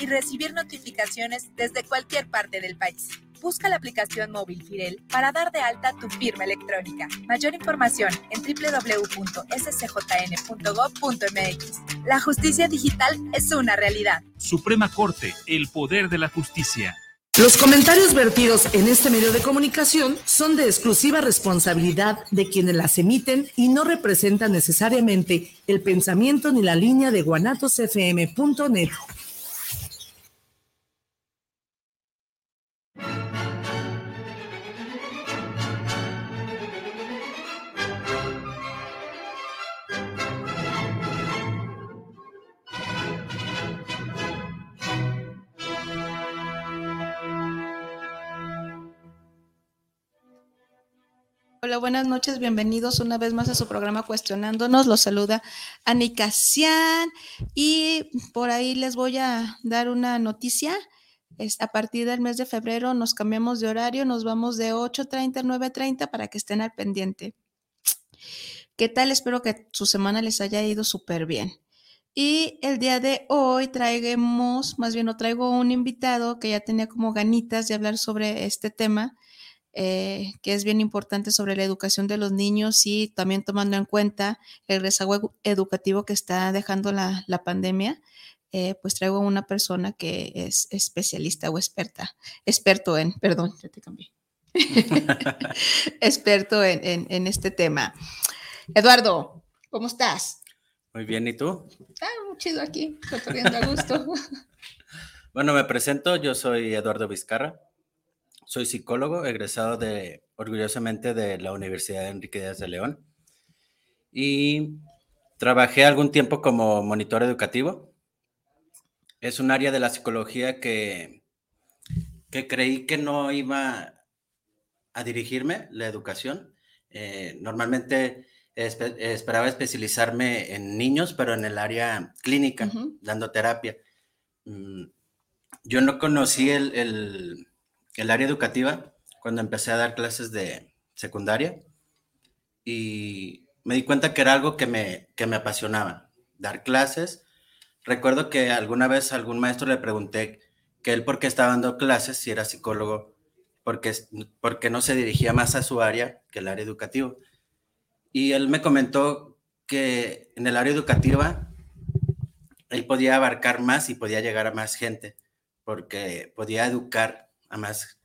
y recibir notificaciones desde cualquier parte del país. Busca la aplicación móvil Firel para dar de alta tu firma electrónica. Mayor información en www.scjn.gov.mx. La justicia digital es una realidad. Suprema Corte, el poder de la justicia. Los comentarios vertidos en este medio de comunicación son de exclusiva responsabilidad de quienes las emiten y no representan necesariamente el pensamiento ni la línea de guanatosfm.net. Hola, buenas noches, bienvenidos una vez más a su programa Cuestionándonos. Los saluda Anika Cian y por ahí les voy a dar una noticia. Es, a partir del mes de febrero nos cambiamos de horario, nos vamos de 8.30 a 9.30 para que estén al pendiente. ¿Qué tal? Espero que su semana les haya ido súper bien. Y el día de hoy traigamos, más bien lo traigo un invitado que ya tenía como ganitas de hablar sobre este tema eh, que es bien importante sobre la educación de los niños y también tomando en cuenta el rezago educativo que está dejando la, pandemia, eh, pues traigo una persona que es especialista o experta, experto en, perdón, ya te cambié, experto en, en, este tema. Eduardo, ¿cómo estás? Muy bien, ¿y tú? Ah, muy chido aquí, a gusto. bueno, me presento, yo soy Eduardo Vizcarra. Soy psicólogo, egresado de, orgullosamente de la Universidad de Enrique Díaz de León. Y trabajé algún tiempo como monitor educativo. Es un área de la psicología que, que creí que no iba a dirigirme, la educación. Eh, normalmente esperaba especializarme en niños, pero en el área clínica, dando terapia. Mm, yo no conocí el, el área educativa cuando empecé a dar clases de secundaria y me di cuenta que era algo que me, que me apasionaba, dar clases. Recuerdo que alguna vez a algún maestro le pregunté que él por qué estaba dando clases, si era psicólogo, porque, porque no se dirigía más a su área que el área educativa. Y él me comentó que en el área educativa él podía abarcar más y podía llegar a más gente, porque podía educar a más,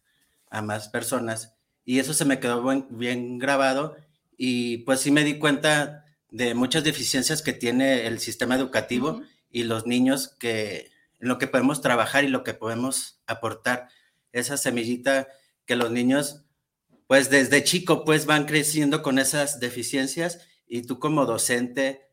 a más personas. Y eso se me quedó bien, grabado y pues sí me di cuenta de muchas deficiencias que tiene el sistema educativo y los niños que en lo que podemos trabajar y lo que podemos aportar. Esa semillita que los niños pues desde chico pues van creciendo con esas deficiencias y tú como docente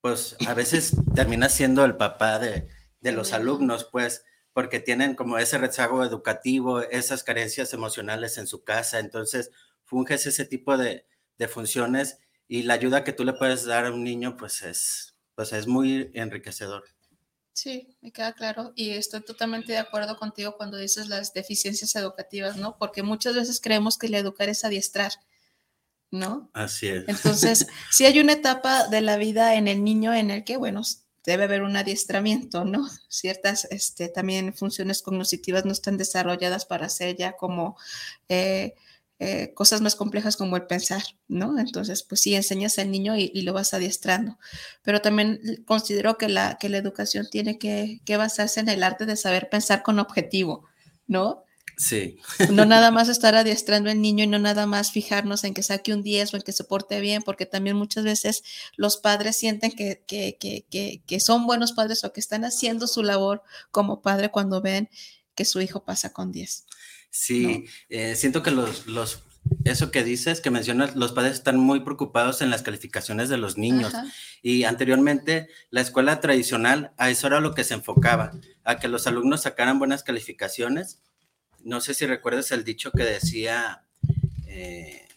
pues a veces terminas siendo el papá de, de los alumnos pues porque tienen como ese rezago educativo, esas carencias emocionales en su casa, entonces funges ese tipo de, funciones y la ayuda que tú le puedes dar a un niño pues es, pues es muy enriquecedor. Sí, me queda claro y estoy totalmente de acuerdo contigo cuando dices las deficiencias educativas, ¿no? Porque muchas veces creemos que el educar es adiestrar, ¿no? Así es. Entonces, si hay una etapa de la vida en el niño en el que, bueno, debe haber un adiestramiento, ¿no? Ciertas este, también funciones cognitivas no están desarrolladas para hacer ya como eh, eh, cosas más complejas como el pensar, ¿no? Entonces, pues sí, enseñas al niño y, lo vas adiestrando. Pero también considero que la, que la educación tiene que, que basarse en el arte de saber pensar con objetivo, ¿no? Sí. No nada más estar adiestrando al niño y no nada más fijarnos en que saque un 10 o en que se porte bien, porque también muchas veces los padres sienten que, que, que, que son buenos padres o que están haciendo su labor como padre cuando ven que su hijo pasa con 10. Sí, eh, siento que los, los, eso que dices, que mencionas, los padres están muy preocupados en las calificaciones de los niños. Y anteriormente, la escuela tradicional, a eso era lo que se enfocaba, a que los alumnos sacaran buenas calificaciones no sé si recuerdas el dicho que decía, eh,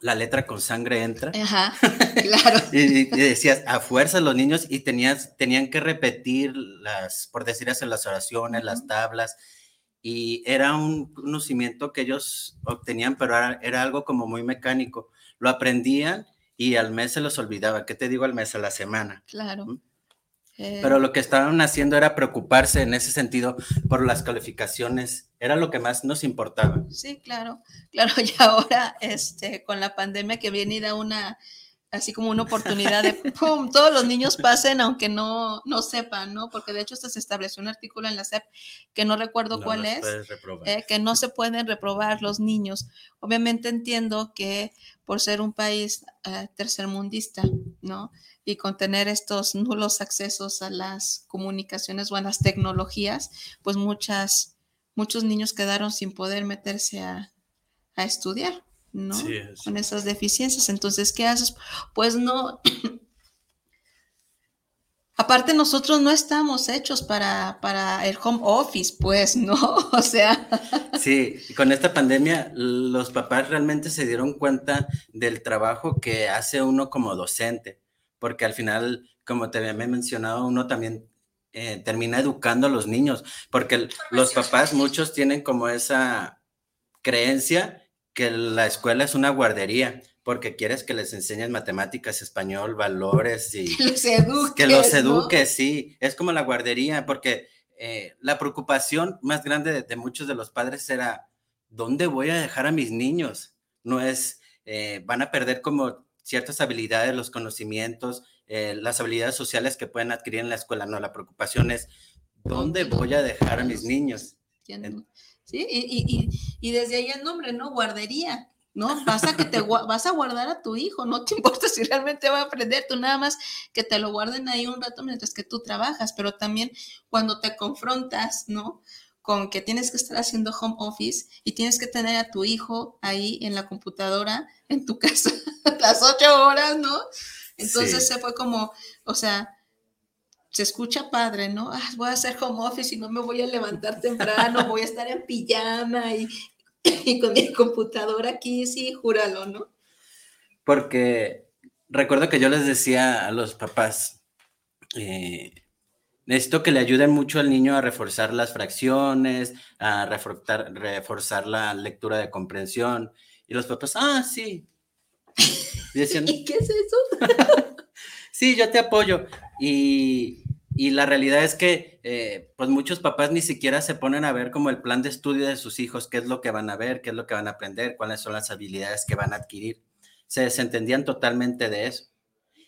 la letra con sangre entra. Ajá, claro. y, decías, a fuerza los niños y tenías, tenían que repetir las, por decir así, las oraciones, las tablas, y era un conocimiento que ellos obtenían, pero era, algo como muy mecánico. Lo aprendían y al mes se los olvidaba. ¿Qué te digo al mes? A la semana. Claro. Eh, Pero lo que estaban haciendo era preocuparse en ese sentido por las calificaciones. Era lo que más nos importaba. Sí, claro, claro. Y ahora, este, con la pandemia que viene y da una, así como una oportunidad de, ¡pum!, todos los niños pasen aunque no, no sepan, ¿no? Porque de hecho se estableció un artículo en la SEP que no recuerdo No cuál es, eh, que no se pueden reprobar los niños. Obviamente entiendo que por ser un país eh, tercermundista, ¿no? Y con tener estos nulos accesos a las comunicaciones o a las tecnologías, pues muchas, muchos niños quedaron sin poder meterse a, a estudiar, ¿no? Sí, es- Con esas deficiencias. Entonces, ¿qué haces? Pues no. Aparte, nosotros no estamos hechos para, para el home office, pues, ¿no? O sea, Sí, con esta pandemia los papás realmente se dieron cuenta del trabajo que hace uno como docente, porque al final, como te había mencionado, uno también eh, termina educando a los niños, porque los papás muchos tienen como esa creencia que la escuela es una guardería, porque quieres que les enseñes matemáticas, español, valores y que los eduques. que los ¿no? eduque, sí, es como la guardería, porque eh, la preocupación más grande de, de muchos de los padres era, ¿dónde voy a dejar a mis niños? No es, eh, van a perder como ciertas habilidades, los conocimientos, eh, las habilidades sociales que pueden adquirir en la escuela, no, la preocupación es, ¿dónde ¿Dónde voy a dejar a mis niños? Sí, y, y, desde ahí el nombre, ¿no? Guardería, ¿no? Vas a que te vas a guardar a tu hijo, no te importa si realmente va a aprender, tú nada más que te lo guarden ahí un rato mientras que tú trabajas, pero también cuando te confrontas, ¿no? Con que tienes que estar haciendo home office y tienes que tener a tu hijo ahí en la computadora, en tu casa, las ocho horas, ¿no? Entonces Sí. se fue como, o sea, se escucha padre, ¿no? Ah, voy a hacer home office y no me voy a levantar temprano, voy a estar en pijama y, y con mi computadora aquí, sí, júralo, ¿no? Porque recuerdo que yo les decía a los papás, eh, necesito que le ayuden mucho al niño a reforzar las fracciones, a reforzar, reforzar la lectura de comprensión. Y los papás, ah, sí. Y decían, ¿Y qué es eso? sí, yo te apoyo. Y, y la realidad es que, eh, pues muchos papás ni siquiera se ponen a ver como el plan de estudio de sus hijos, qué es lo que van a ver, qué es lo que van a aprender, cuáles son las habilidades que van a adquirir. Se desentendían totalmente de eso.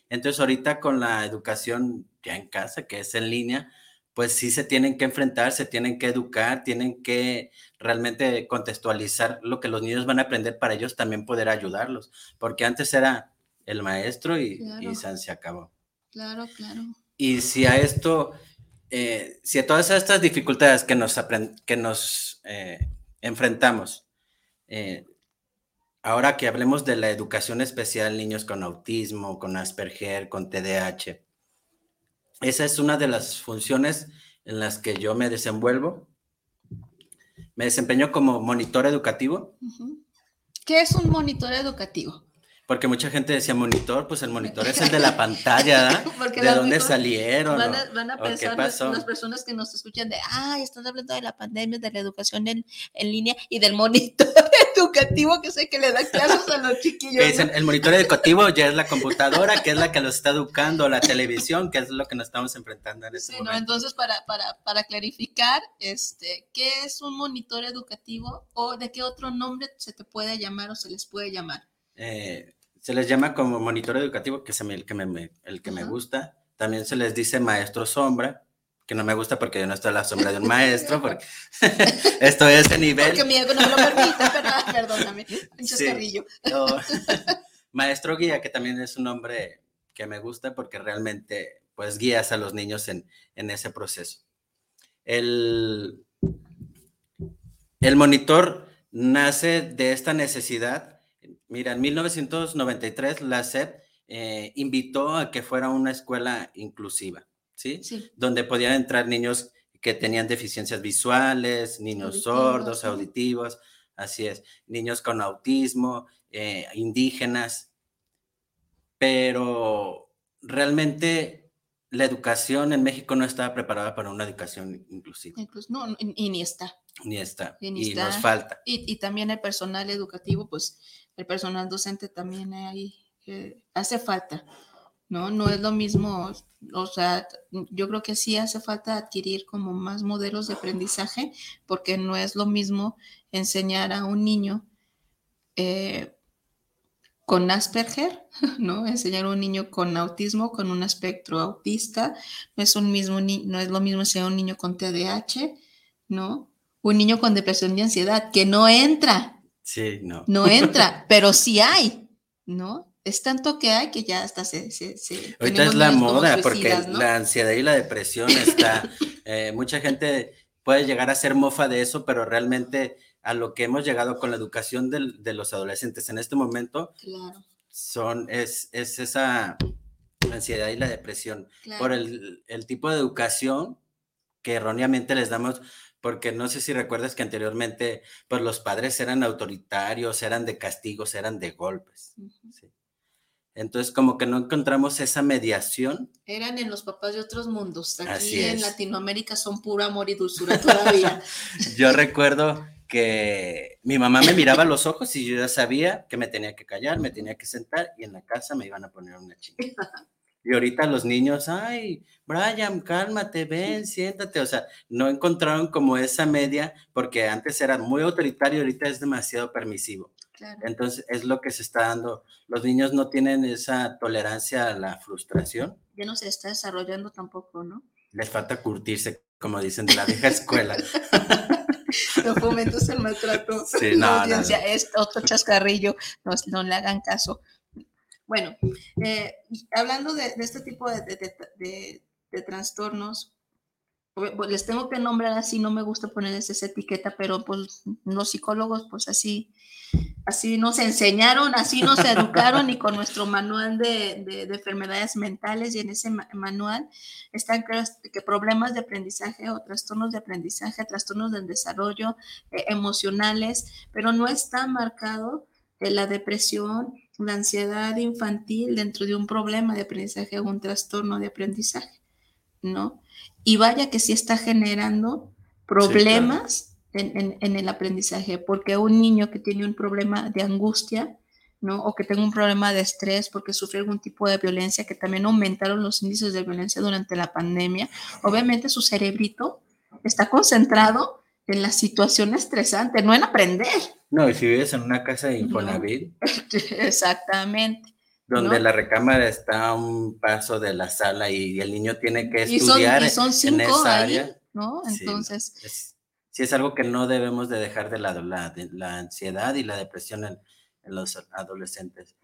Entonces, ahorita con la educación ya en casa, que es en línea, pues sí se tienen que enfrentar, se tienen que educar, tienen que realmente contextualizar lo que los niños van a aprender para ellos también poder ayudarlos, porque antes era el maestro y, Claro. y se acabó. Claro, claro. Y si a esto, eh, si a todas estas dificultades que nos, que nos eh, enfrentamos, eh, ahora que hablemos de la educación especial, niños con autismo, con Asperger, con TDAH, esa es una de las funciones en las que yo me desenvuelvo. Me desempeño como monitor educativo. ¿Qué es un monitor educativo? Porque mucha gente decía monitor, pues el monitor es el de la pantalla, ¿verdad? Porque ¿De dónde salieron? Van a, van a pensar las, pasó? las personas que nos escuchan de, ay, están hablando de la pandemia, de la educación en, en línea y del monitor educativo que sé que le da clases a los chiquillos. ¿no? dicen, el monitor educativo ya es la computadora, que es la que los está educando, la televisión, que es lo que nos estamos enfrentando en este Sí, ¿no? momento. Entonces, para, para, para clarificar, este, ¿qué es un monitor educativo o de qué otro nombre se te puede llamar o se les puede llamar? Eh, se les llama como monitor educativo, que es el que me, me- el que me gusta. También se les dice maestro sombra, que no me gusta porque yo no estoy a la sombra de un maestro, porque estoy a ese nivel. Porque mi ego no me lo permite, ¿verdad? Perdóname, un Sí. chascarrillo. O maestro guía, que también es un nombre que me gusta porque realmente pues guías a los niños en, en ese proceso. El, el monitor nace de esta necesidad. Mira, en 1993 la SEP eh, invitó a que fuera una escuela inclusiva, ¿sí? Sí, donde podían entrar niños que tenían deficiencias visuales, niños Auditivos, sordos, sí. auditivos, así es, niños con autismo, eh, indígenas, pero realmente la educación en México no estaba preparada para una educación inclusiva, incluso, no, y, y ni está. ni está, Y ni y nos falta. Y, y también el personal educativo, pues el personal docente también ahí eh, hace falta. ¿no? No es lo mismo, o sea, yo creo que sí hace falta adquirir como más modelos de aprendizaje, porque no es lo mismo enseñar a un niño eh, con Asperger, ¿no? Enseñar a un niño con autismo, con un espectro autista, no es, un mismo no es lo mismo enseñar a un niño con TDAH, ¿no? Un niño con depresión y ansiedad, que no entra. Sí, no. No entra, pero sí hay, ¿no? Es tanto que hay que ya hasta se... se, se Ahorita es la moda, porque la ansiedad y la depresión está... Eh, mucha gente puede llegar a ser mofa de eso, pero realmente a lo que hemos llegado con la educación de los adolescentes en este momento son, es, es, esa ansiedad y la depresión por el, el, tipo de educación que erróneamente les damos, porque no sé si recuerdas que anteriormente pues los padres eran autoritarios, eran de castigos, eran de golpes. Entonces, como que no encontramos esa mediación. Eran en los papás de otros mundos. Aquí en Latinoamérica son puro amor y dulzura todavía. Yo recuerdo que mi mamá me miraba a los ojos y yo ya sabía que me tenía que callar, me tenía que sentar y en la casa me iban a poner una chica. Y ahorita los niños, ay, Brian, cálmate, ven, siéntate. O sea, no encontraron como esa media porque antes era muy autoritario, ahorita es demasiado permisivo. Entonces, es lo que se está dando. Los niños no tienen esa tolerancia a la frustración. Ya no se está desarrollando tampoco, ¿no? Les falta curtirse, como dicen de la vieja escuela. no fomentos el maltrato. Sí, no, Es otro chascarrillo, no, no, le hagan caso. Bueno, eh, hablando de, este tipo de, de, trastornos, pues, les tengo que nombrar así, no me gusta ponerles esa etiqueta, pero pues los psicólogos pues así así nos enseñaron, así nos educaron y con nuestro manual de, enfermedades mentales y en ese manual están que problemas de aprendizaje o trastornos de aprendizaje, trastornos del desarrollo eh, emocionales, pero no está marcado la depresión, la ansiedad infantil dentro de un problema de aprendizaje o un trastorno de aprendizaje, ¿no? Y vaya que sí está generando problemas en, el aprendizaje, porque un niño que tiene un problema de angustia, ¿no? O que tenga un problema de estrés porque sufre algún tipo de violencia, que también aumentaron los índices de violencia durante la pandemia, obviamente su cerebrito está concentrado en la situación estresante, no en aprender. No, y si vives en una casa de Infonavit. Exactamente. Donde la recámara está a un paso de la sala y el niño tiene que estudiar y son, cinco en esa área. ¿no? Entonces sí es algo que no debemos de dejar de lado, la, la ansiedad y la depresión en, los adolescentes.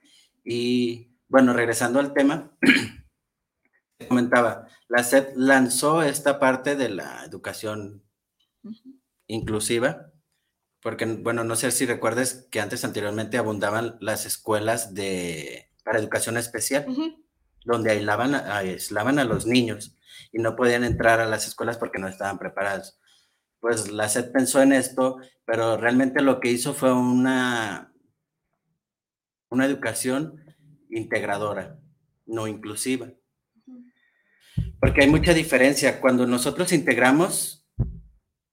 Y bueno, regresando al tema, comentaba, la SED lanzó esta parte de la educación inclusiva, porque, bueno, no sé si recuerdes que antes anteriormente abundaban las escuelas de, para educación especial, donde aislaban, aislaban a los niños y no podían entrar a las escuelas porque no estaban preparados pues la SED pensó en esto, pero realmente lo que hizo fue una, una educación integradora, no inclusiva. Porque hay mucha diferencia. Cuando nosotros integramos,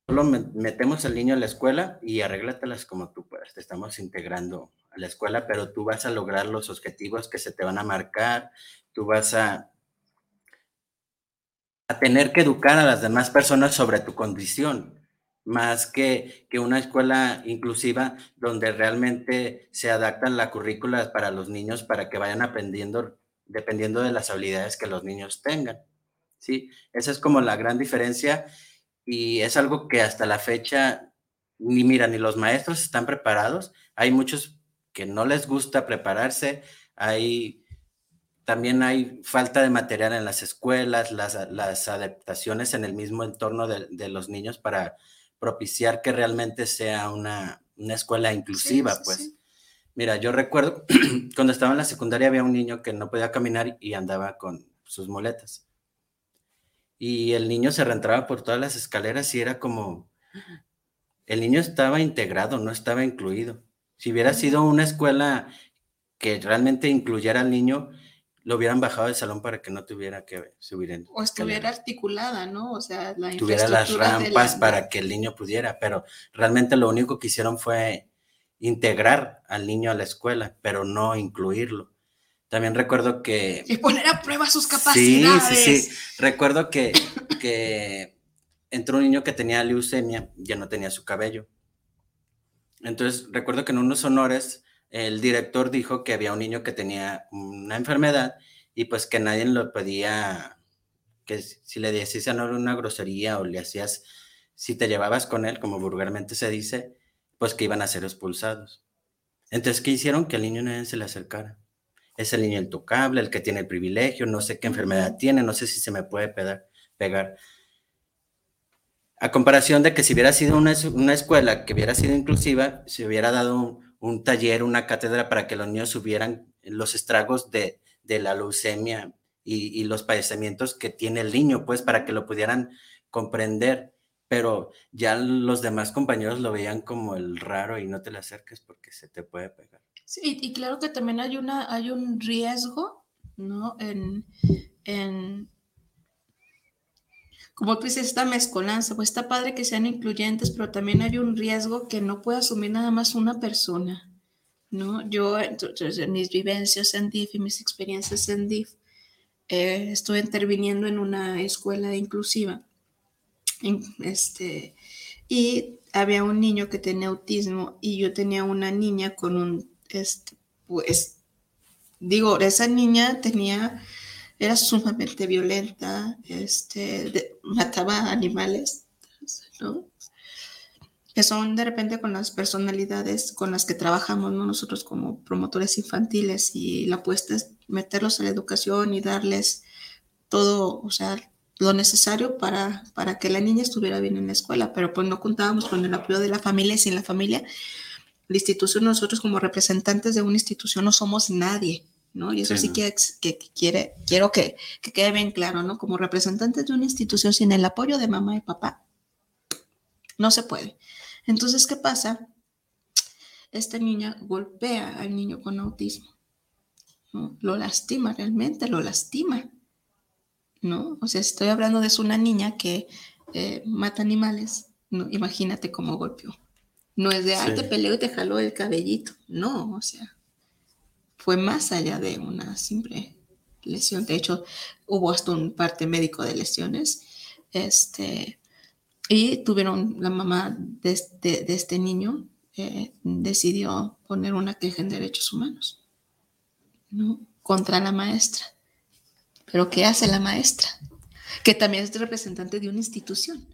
solo metemos al niño a la escuela y arréglatelas como tú puedas. Te estamos integrando a la escuela, pero tú vas a lograr los objetivos que se te van a marcar, tú vas a, a tener que educar a las demás personas sobre tu condición más que, que, una escuela inclusiva donde realmente se adaptan la currícula para los niños para que vayan aprendiendo dependiendo de las habilidades que los niños tengan. ¿sí? Esa es como la gran diferencia y es algo que hasta la fecha ni mira, ni los maestros están preparados. Hay muchos que no les gusta prepararse, hay también hay falta de material en las escuelas, las, las adaptaciones en el mismo entorno de, de los niños para propiciar que realmente sea una, escuela inclusiva, pues. Mira, yo recuerdo cuando estaba en la secundaria había un niño que no podía caminar y andaba con sus muletas. Y el niño se reentraba por todas las escaleras y era como, el niño estaba integrado, no estaba incluido. Si hubiera sido una escuela que realmente incluyera al niño, lo hubieran bajado del salón para que no tuviera que subir en. O estuviera articulada, ¿no? O sea, la Tuviera las rampas para que el niño pudiera, pero realmente lo único que hicieron fue integrar al niño a la escuela, pero no incluirlo. También recuerdo que... Y poner a prueba sus capacidades. Sí, sí, sí. Recuerdo que, que entró un niño que tenía leucemia, ya no tenía su cabello. Entonces, recuerdo que en unos honores el director dijo que había un niño que tenía una enfermedad y pues que nadie lo pedía, que si le decías una grosería o le hacías, si te llevabas con él, como vulgarmente se dice, pues que iban a ser expulsados. Entonces, ¿qué hicieron? Que el niño no se le acercara. Es el niño intocable, el que tiene el privilegio, no sé qué enfermedad tiene, no sé si se me puede pegar. A comparación de que si hubiera sido una, escuela que hubiera sido inclusiva, se hubiera dado un, taller, una cátedra para que los niños subieran los estragos de, la leucemia y, y, los padecimientos que tiene el niño, pues para que lo pudieran comprender pero ya los demás compañeros lo veían como el raro y no te le acerques porque se te puede pegar. Sí, y claro que también hay, una, hay un riesgo, ¿no? En, en, como tú dices, esta mezcolanza, pues está padre que sean incluyentes, pero también hay un riesgo que no puede asumir nada más una persona, ¿no? Yo, entonces, en mis vivencias en DIF y mis experiencias en DIF, eh, estuve interviniendo en una escuela inclusiva este, y había un niño que tenía autismo y yo tenía una niña con un, este, pues, digo, esa niña tenía, era sumamente violenta, este, mataba animales, ¿no? Que son de repente con las personalidades con las que trabajamos nosotros como promotores infantiles y la apuesta es meterlos a la educación y darles todo, o sea, lo necesario para, para que la niña estuviera bien en la escuela, pero pues no contábamos con el apoyo de la familia sin la familia, la institución, nosotros como representantes de una institución no somos nadie, ¿no? Y eso sí, que, que, quiere, quiero que, que quede bien claro, ¿no? Como representantes de una institución sin el apoyo de mamá y papá, no se puede. Entonces, ¿qué pasa? Esta niña golpea al niño con autismo, ¿no? Lo lastima realmente, lo lastima. ¿no? O sea, estoy hablando de una niña que eh, mata animales, ¿no? Imagínate cómo golpeó. No es de, ay, te peleo y te jaló el cabellito. No, o sea, fue más allá de una simple lesión. De hecho, hubo hasta un parte médico de lesiones. Este, y tuvieron, la mamá de este, de este niño eh, decidió poner una queja en derechos humanos, ¿no? Contra la maestra. Pero ¿qué hace la maestra? Que también es representante de una institución.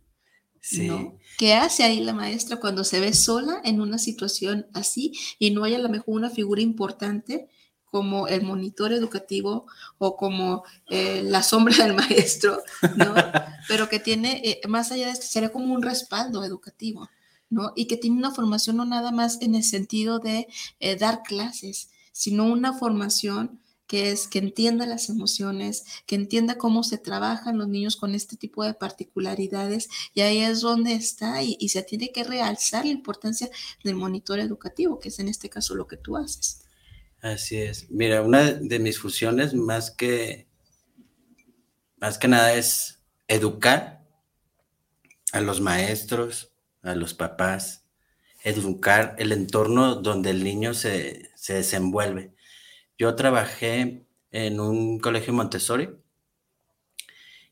¿No? ¿Qué hace ahí la maestra cuando se ve sola en una situación así y no hay a lo mejor una figura importante como el monitor educativo o como eh, la sombra del maestro, ¿no? Pero que tiene, eh, más allá de esto, sería como un respaldo educativo, ¿no? Y que tiene una formación no nada más en el sentido de eh, dar clases, sino una formación que es que entienda las emociones, que entienda cómo se trabajan los niños con este tipo de particularidades y ahí es donde está y, se tiene que realzar la importancia del monitor educativo, que es en este caso lo que tú haces. Así es. Mira, una de mis funciones más que, más que nada es educar a los maestros, a los papás, educar el entorno donde el niño se, se desenvuelve yo trabajé en un colegio Montessori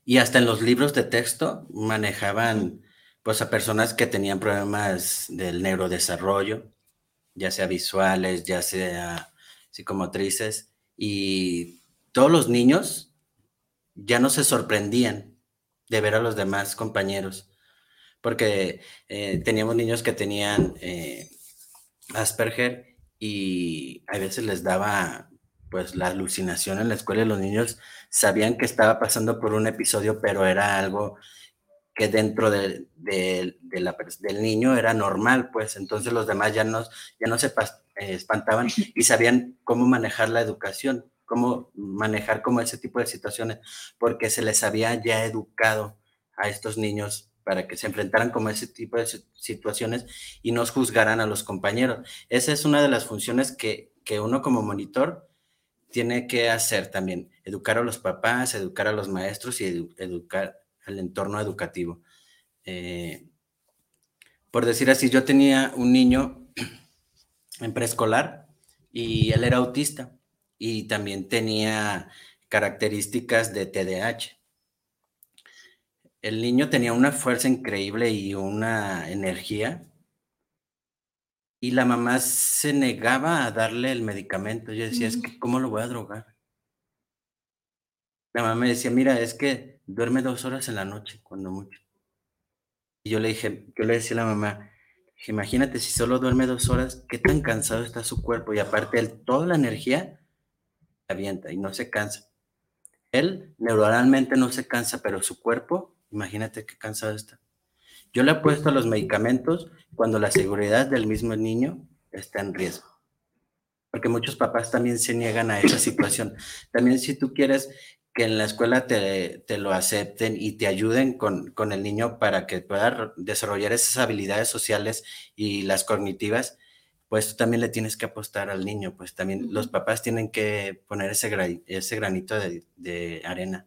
y hasta en los libros de texto manejaban pues a personas que tenían problemas del neurodesarrollo, ya sea visuales, ya sea psicomotrices, y todos los niños ya no se sorprendían de ver a los demás compañeros, porque eh, teníamos niños que tenían eh, Asperger y a veces les daba pues la alucinación en la escuela y los niños sabían que estaba pasando por un episodio, pero era algo que dentro de, la, del niño era normal, pues entonces los demás ya no, ya no se eh, espantaban y sabían cómo manejar la educación, cómo manejar como ese tipo de situaciones, porque se les había ya educado a estos niños para que se enfrentaran como ese tipo de situaciones y no juzgaran a los compañeros. Esa es una de las funciones que, que uno como monitor tiene que hacer también, educar a los papás, educar a los maestros y educar al entorno educativo. Eh, por decir así, yo tenía un niño en preescolar y él era autista y también tenía características de TDAH. El niño tenía una fuerza increíble y una energía y la mamá se negaba a darle el medicamento. Yo decía, es que, ¿cómo lo voy a drogar? La mamá me decía, mira, es que duerme dos horas en la noche, cuando mucho. Y yo le dije, yo le decía a la mamá, imagínate si solo duerme dos horas, qué tan cansado está su cuerpo. Y aparte, él, toda la energía avienta y no se cansa. Él neuronalmente no se cansa, pero su cuerpo, imagínate qué cansado está. Yo le he puesto los medicamentos cuando la seguridad del mismo niño está en riesgo. Porque muchos papás también se niegan a esa situación. También si tú quieres que en la escuela te, te lo acepten y te ayuden con, con, el niño para que pueda desarrollar esas habilidades sociales y las cognitivas, pues tú también le tienes que apostar al niño, pues también los papás tienen que poner ese, ese granito de, de, arena.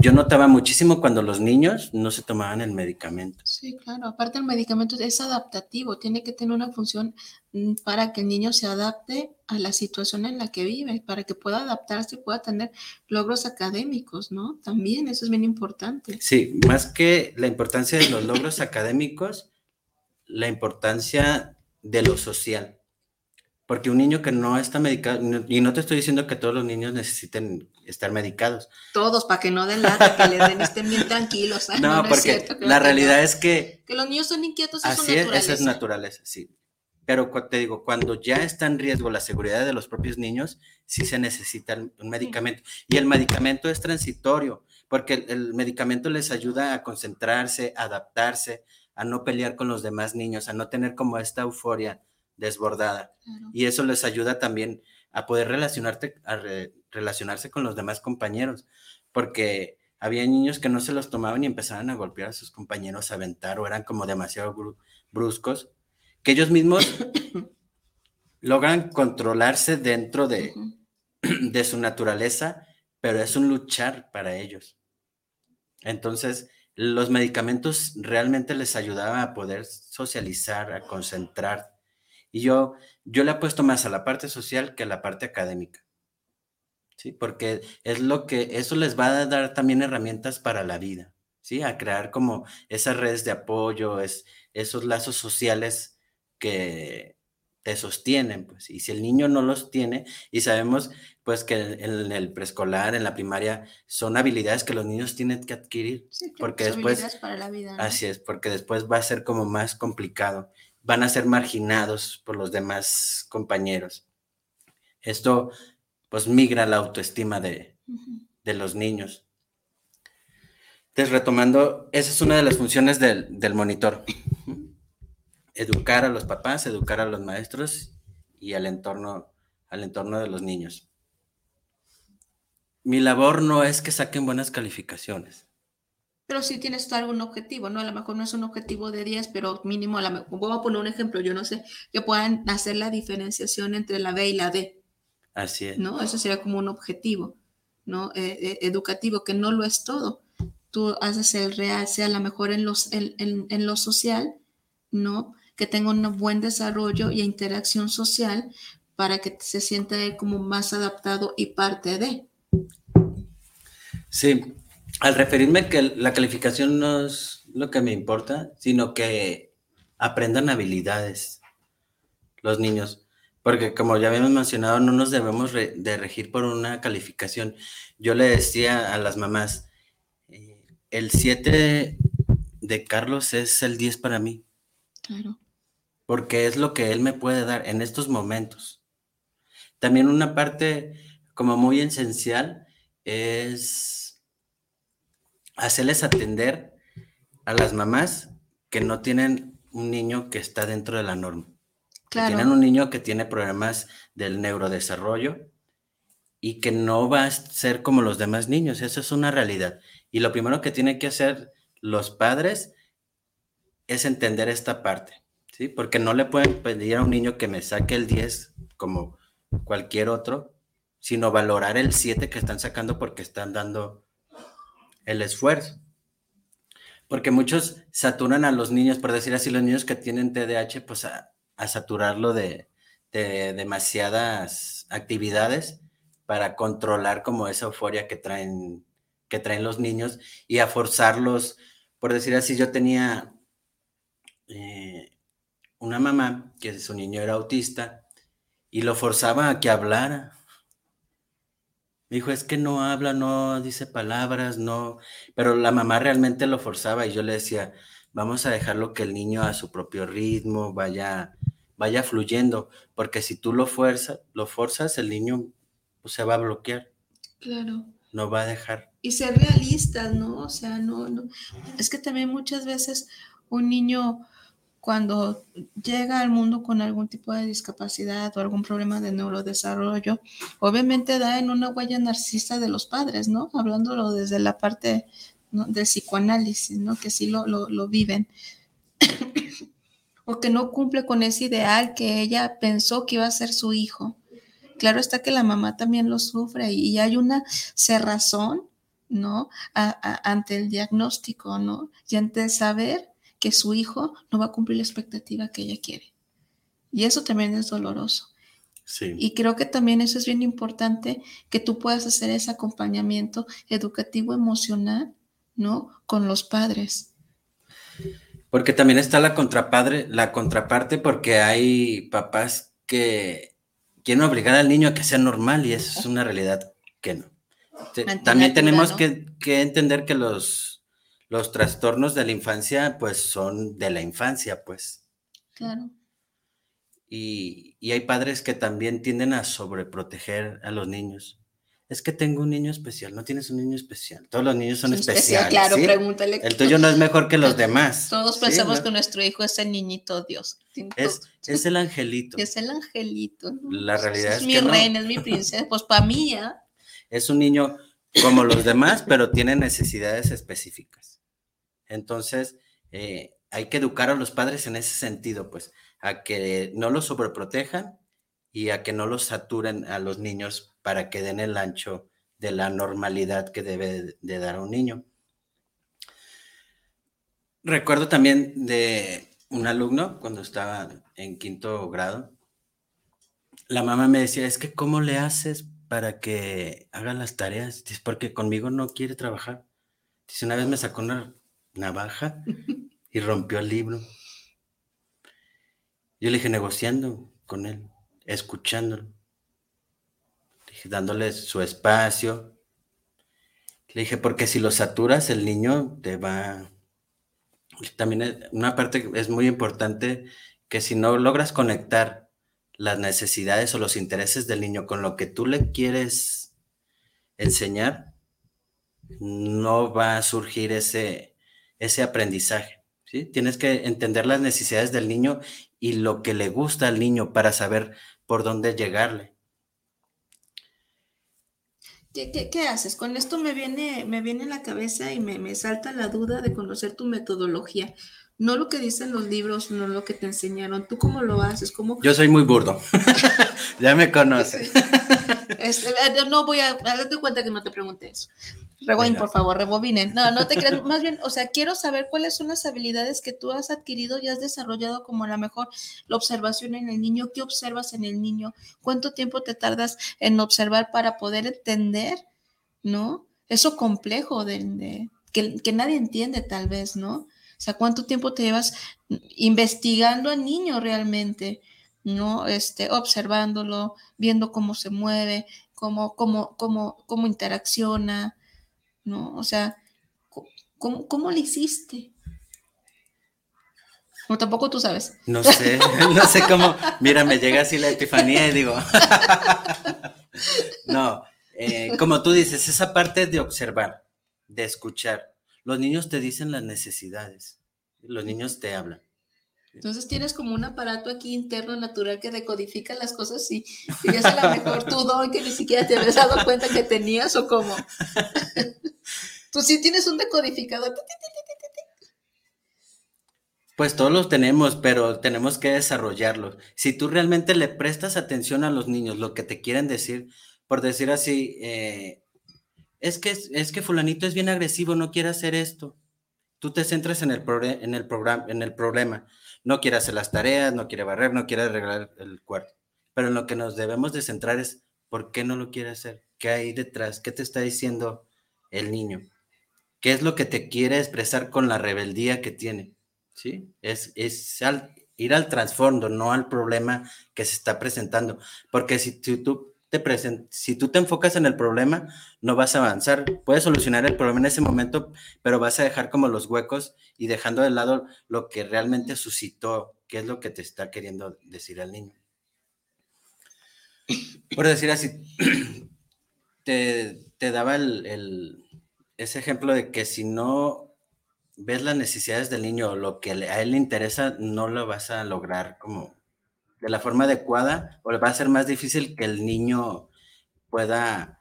Yo notaba muchísimo cuando los niños no se tomaban el medicamento. Sí, claro. Aparte el medicamento es adaptativo, tiene que tener una función mm, para que el niño se adapte a la situación en la que vive, para que pueda adaptarse y pueda tener logros académicos, ¿no? También eso es bien importante. Sí, más que la importancia de los logros académicos, la importancia de lo social. Porque un niño que no está medicado, y no te estoy diciendo que todos los niños necesiten estar medicados. Todos, para que no den lata, que les den, estén bien tranquilos. No, no, porque la realidad es que... Que los niños son inquietos, así es, eso es naturaleza, sí. Pero te digo, cuando ya está en riesgo la seguridad de los propios niños, sí se necesita un medicamento. Y el medicamento es transitorio, porque el, el medicamento les ayuda a concentrarse, a adaptarse, a no pelear con los demás niños, a no tener como esta euforia desbordada. Y eso les ayuda también a poder relacionarte, a relacionarse con los demás compañeros, porque había niños que no se los tomaban y empezaban a golpear a sus compañeros, a aventar o eran como demasiado bruscos, que ellos mismos logran controlarse dentro de, de su naturaleza, pero es un luchar para ellos. Entonces, los medicamentos realmente les ayudaban a poder socializar, a concentrar, y yo, yo le apuesto más a la parte social que a la parte académica. ¿Sí? Porque es lo que, eso les va a dar también herramientas para la vida, ¿sí? A crear como esas redes de apoyo, es, esos lazos sociales que te sostienen, pues. Y si el niño no los tiene, y sabemos, pues, que en, el preescolar, en la primaria, son habilidades que los niños tienen que adquirir. porque después, para la vida, así es, porque después va a ser como más complicado van a ser marginados por los demás compañeros. Esto pues migra la autoestima de, los niños. Entonces, retomando, esa es una de las funciones del, del, monitor. Educar a los papás, educar a los maestros y al entorno, al entorno de los niños. Mi labor no es que saquen buenas calificaciones pero si tienes algún objetivo, ¿no? A lo mejor no es un objetivo de 10, pero mínimo, a la, voy a poner un ejemplo, yo no sé, que puedan hacer la diferenciación entre la B y la D. Así es. ¿No? Eso sería como un objetivo, ¿no? Eh, eh, educativo, que no lo es todo. Tú haces el real, sea a lo mejor en, los, en, en, lo social, ¿no? Que tenga un buen desarrollo y interacción social para que se sienta como más adaptado y parte de. Sí, al referirme que la calificación no es lo que me importa, sino que aprendan habilidades los niños. Porque como ya habíamos mencionado, no nos debemos de regir por una calificación. Yo le decía a las mamás, eh, el 7 de Carlos es el 10 para mí. Claro. Porque es lo que él me puede dar en estos momentos. También una parte como muy esencial es hacerles atender a las mamás que no tienen un niño que está dentro de la norma. Claro. tienen un niño que tiene problemas del neurodesarrollo y que no va a ser como los demás niños. Eso es una realidad. Y lo primero que tienen que hacer los padres es entender esta parte, ¿sí? Porque no le pueden pedir a un niño que me saque el 10 como cualquier otro, sino valorar el 7 que están sacando porque están dando el esfuerzo. Porque muchos saturan a los niños, por decir así, los niños que tienen TDAH, pues a, saturarlo de, demasiadas actividades para controlar como esa euforia que traen, que traen los niños y a forzarlos, por decir así, yo tenía eh, una mamá que su niño era autista y lo forzaba a que hablara. Me dijo, es que no habla, no dice palabras, no, pero la mamá realmente lo forzaba y yo le decía, vamos a dejarlo que el niño a su propio ritmo vaya, vaya fluyendo, porque si tú lo fuerzas, lo forzas, el niño pues, se va a bloquear. Claro. No va a dejar. Y ser realistas, ¿no? O sea, no, no. Es que también muchas veces un niño cuando llega al mundo con algún tipo de discapacidad o algún problema de neurodesarrollo, obviamente da en una huella narcisista de los padres, ¿no? Hablándolo desde la parte del psicoanálisis, ¿no? Que sí lo, lo viven. o que no cumple con ese ideal que ella pensó que iba a ser su hijo. Claro está que la mamá también lo sufre y hay una cerrazón, ¿no? ante el diagnóstico, ¿no? Y ante saber que su hijo no va a cumplir la expectativa que ella quiere. Y eso también es doloroso. Sí. Y creo que también eso es bien importante, que tú puedas hacer ese acompañamiento educativo emocional, ¿no? Con los padres. Porque también está la contrapadre, la contraparte, porque hay papás que quieren obligar al niño a que sea normal y eso es una realidad que no. También tenemos que, que entender que los los trastornos de la infancia, pues son de la infancia, pues. Claro. Y, hay padres que también tienden a sobreproteger a los niños. Es que tengo un niño especial, no tienes un niño especial. Todos los niños son especiales. claro, pregúntale. El tuyo no es mejor que los demás. Todos pensamos que nuestro hijo es el niñito Dios. Es, es el angelito. Es el angelito. La realidad es, es mi reina, es mi princesa. Pues para mí ya. Es un niño como los demás, pero tiene necesidades específicas. Entonces, eh, hay que educar a los padres en ese sentido, pues, a que no los sobreprotejan y a que no los saturen a los niños para que den el ancho de la normalidad que debe de dar a un niño. Recuerdo también de un alumno cuando estaba en quinto grado. La mamá me decía, es que ¿cómo le haces para que haga las tareas? Dice, porque conmigo no quiere trabajar. Dice, una vez me sacó una navaja y rompió el libro. Yo le dije, negociando con él, escuchándolo, dije, dándole su espacio. Le dije, porque si lo saturas, el niño te va... También una parte es muy importante que si no logras conectar las necesidades o los intereses del niño con lo que tú le quieres enseñar, no va a surgir ese, ese aprendizaje. ¿sí? Tienes que entender las necesidades del niño y lo que le gusta al niño para saber por dónde llegarle. ¿Qué, haces? Con esto me viene, me viene en la cabeza y me, me salta la duda de conocer tu metodología no lo que dicen los libros, no lo que te enseñaron. ¿Tú cómo lo haces? ¿Cómo... Yo soy muy burdo. ya me conoces. Este, eh, no voy a, darte cuenta que no te pregunté eso. Rewind, por favor, rebobinen. No, no te creas. Más bien, o sea, quiero saber cuáles son las habilidades que tú has adquirido y has desarrollado, como a lo mejor la observación en el niño. ¿Qué observas en el niño? ¿Cuánto tiempo te tardas en observar para poder entender, ¿no? Eso complejo de, que, que nadie entiende, tal vez, ¿no? O sea, ¿cuánto tiempo te llevas investigando al niño realmente? ¿No? Este, observándolo, viendo cómo se mueve, cómo, cómo, cómo, cómo interacciona, ¿no? O sea, ¿cómo, cómo le hiciste? O tampoco tú sabes. No sé, no sé cómo. Mira, me llega así la epifanía y digo. no, eh, como tú dices, esa parte de observar, de escuchar. Los niños te dicen las necesidades, los niños te hablan. Entonces tienes como un aparato aquí interno natural que decodifica las cosas y, y es a lo mejor tu don que ni siquiera te habías dado cuenta que tenías o cómo. Tú sí tienes un decodificador. Pues todos los tenemos, pero tenemos que desarrollarlos. Si tú realmente le prestas atención a los niños, lo que te quieren decir, por decir así, eh, es que, es que fulanito es bien agresivo, no quiere hacer esto. Tú te centras en el, en el, programa, en el problema. No quiere hacer las tareas, no quiere barrer, no quiere arreglar el cuarto. Pero en lo que nos debemos de centrar es ¿Por qué no lo quiere hacer? ¿Qué hay detrás? ¿Qué te está diciendo el niño? ¿Qué es lo que te quiere expresar con la rebeldía que tiene? ¿Sí? Es, es ir al trasfondo, no al problema que se está presentando. Porque si, tú te si tú te enfocas en el problema, no vas a avanzar. Puedes solucionar el problema en ese momento, pero vas a dejar como los huecos y dejando de lado lo que realmente suscitó, qué es lo que te está queriendo decir el niño. Por decir así, te, daba el, ese ejemplo de que si no ves las necesidades del niño lo que a él le interesa, no lo vas a lograr como de la forma adecuada o va a ser más difícil que el niño pueda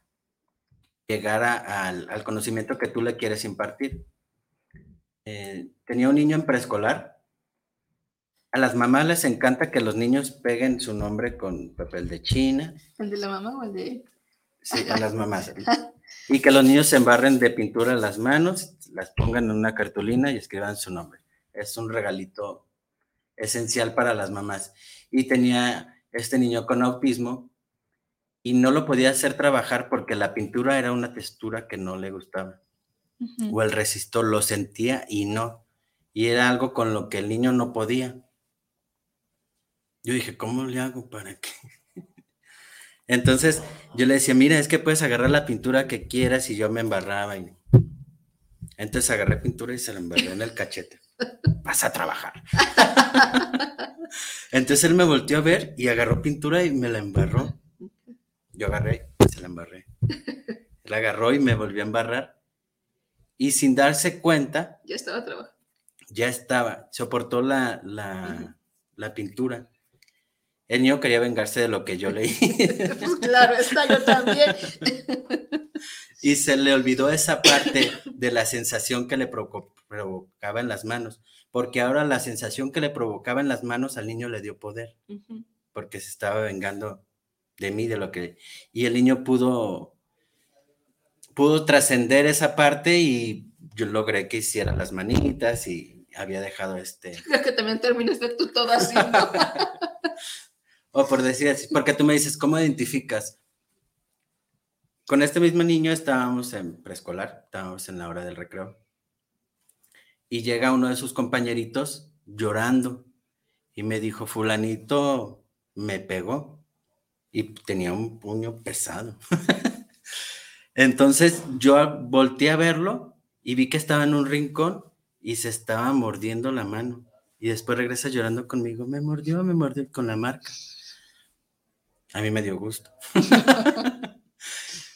llegar al conocimiento que tú le quieres impartir. Eh, tenía un niño en preescolar. A las mamás les encanta que los niños peguen su nombre con papel de China. ¿El de la mamá o el de Sí, a las mamás. y que los niños se embarren de pintura las manos, las pongan en una cartulina y escriban su nombre. Es un regalito esencial para las mamás. Y tenía este niño con autismo y no lo podía hacer trabajar porque la pintura era una textura que no le gustaba. O el resistor lo sentía y no. Y era algo con lo que el niño no podía. Yo dije, ¿cómo le hago para que entonces yo le decía, mira, es que puedes agarrar la pintura que quieras y yo me embarraba. Y... Entonces agarré pintura y se la embarré en el cachete. Vas a trabajar. Entonces él me volteó a ver y agarró pintura y me la embarró. Yo agarré y se la embarré. Él agarró y me volvió a embarrar. Y sin darse cuenta. Ya estaba trabajando. Ya estaba. Soportó la, la, la pintura. El niño quería vengarse de lo que yo leí. pues claro, está yo también. y se le olvidó esa parte de la sensación que le provocaba en las manos, porque ahora la sensación que le provocaba en las manos al niño le dio poder, porque se estaba vengando de mí, de lo que... Y el niño pudo, pudo trascender esa parte y yo logré que hiciera las manitas y había dejado este... Creo que también terminaste tú todo así, ¿no? O por decir así, porque tú me dices, ¿cómo identificas? Con este mismo niño estábamos en preescolar, estábamos en la hora del recreo. Y llega uno de sus compañeritos llorando y me dijo, fulanito me pegó y tenía un puño pesado. Entonces yo volteé a verlo y vi que estaba en un rincón y se estaba mordiendo la mano. Y después regresa llorando conmigo, me mordió, me mordió con la marca. A mí me dio gusto.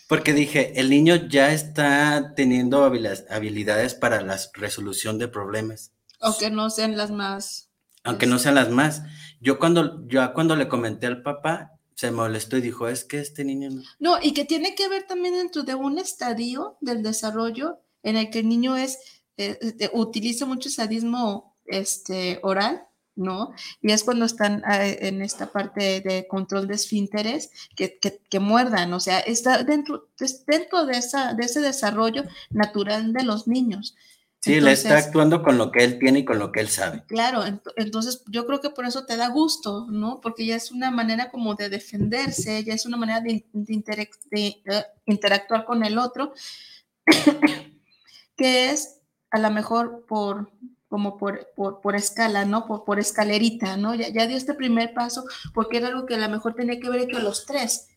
Porque dije, el niño ya está teniendo habilidades para la resolución de problemas. Aunque no sean las más. Aunque no sean las más. Yo cuando, yo cuando le comenté al papá, se molestó y dijo, es que este niño no. No, y que tiene que ver también dentro de un estadio del desarrollo en el que el niño es, eh, eh, utiliza mucho sadismo este, oral ¿no? Y es cuando están eh, en esta parte de control de esfínteres que, que, muerdan, o sea, está dentro, dentro de, esa, de ese desarrollo natural de los niños. Sí, él está actuando con lo que él tiene y con lo que él sabe. Claro, entonces yo creo que por eso te da gusto, ¿no? Porque ya es una manera como de defenderse, ya es una manera de, de interactuar con el otro, que es a lo mejor por como por, por, escala, ¿no? Por, por escalerita, ¿no? Ya, ya, dio este primer paso porque era algo que a lo mejor tenía que ver entre los tres,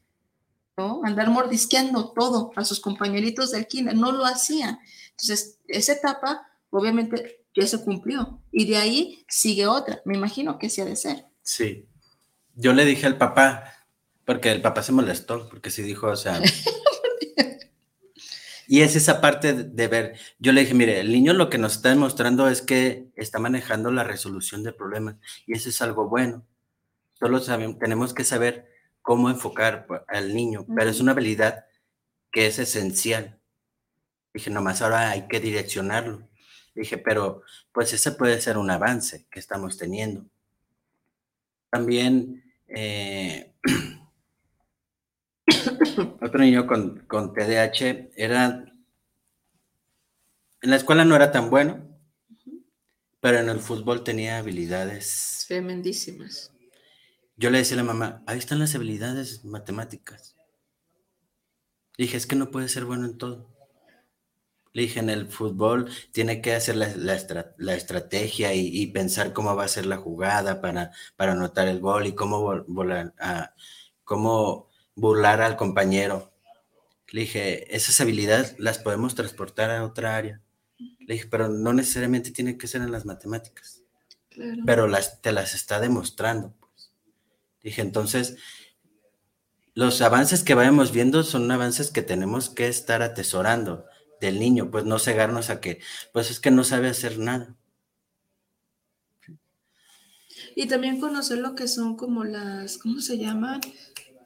¿no? Andar mordisqueando todo a sus compañeritos del kinder, no lo hacía. Entonces, esa etapa, obviamente, ya se cumplió. Y de ahí sigue otra. Me imagino que sí ha de ser. Sí. Yo le dije al papá, porque el papá se molestó, porque sí dijo, o sea, Y es esa parte de ver, yo le dije, mire, el niño lo que nos está demostrando es que está manejando la resolución de problemas y eso es algo bueno. Solo sabemos, tenemos que saber cómo enfocar al niño, pero es una habilidad que es esencial. Dije, nomás ahora hay que direccionarlo. Dije, pero pues ese puede ser un avance que estamos teniendo. También eh, otro niño con, con TDAH era, en la escuela no era tan bueno, pero en el fútbol tenía habilidades tremendísimas. Yo le decía a la mamá, ahí están las habilidades matemáticas. Le dije, es que no puede ser bueno en todo. Le dije, en el fútbol tiene que hacer la, la, estrategia y, pensar cómo va a ser la jugada para, para anotar el gol y cómo, volar, a, cómo burlar al compañero. Le dije, esas habilidades las podemos transportar a otra área. Le dije, pero no necesariamente tiene que ser en las matemáticas. Pero las, te las está demostrando. Pues. Dije, entonces, los avances que vayamos viendo son avances que tenemos que estar atesorando del niño, pues no cegarnos a que, pues es que no sabe hacer nada. Y también conocer lo que son como las, ¿cómo se llaman?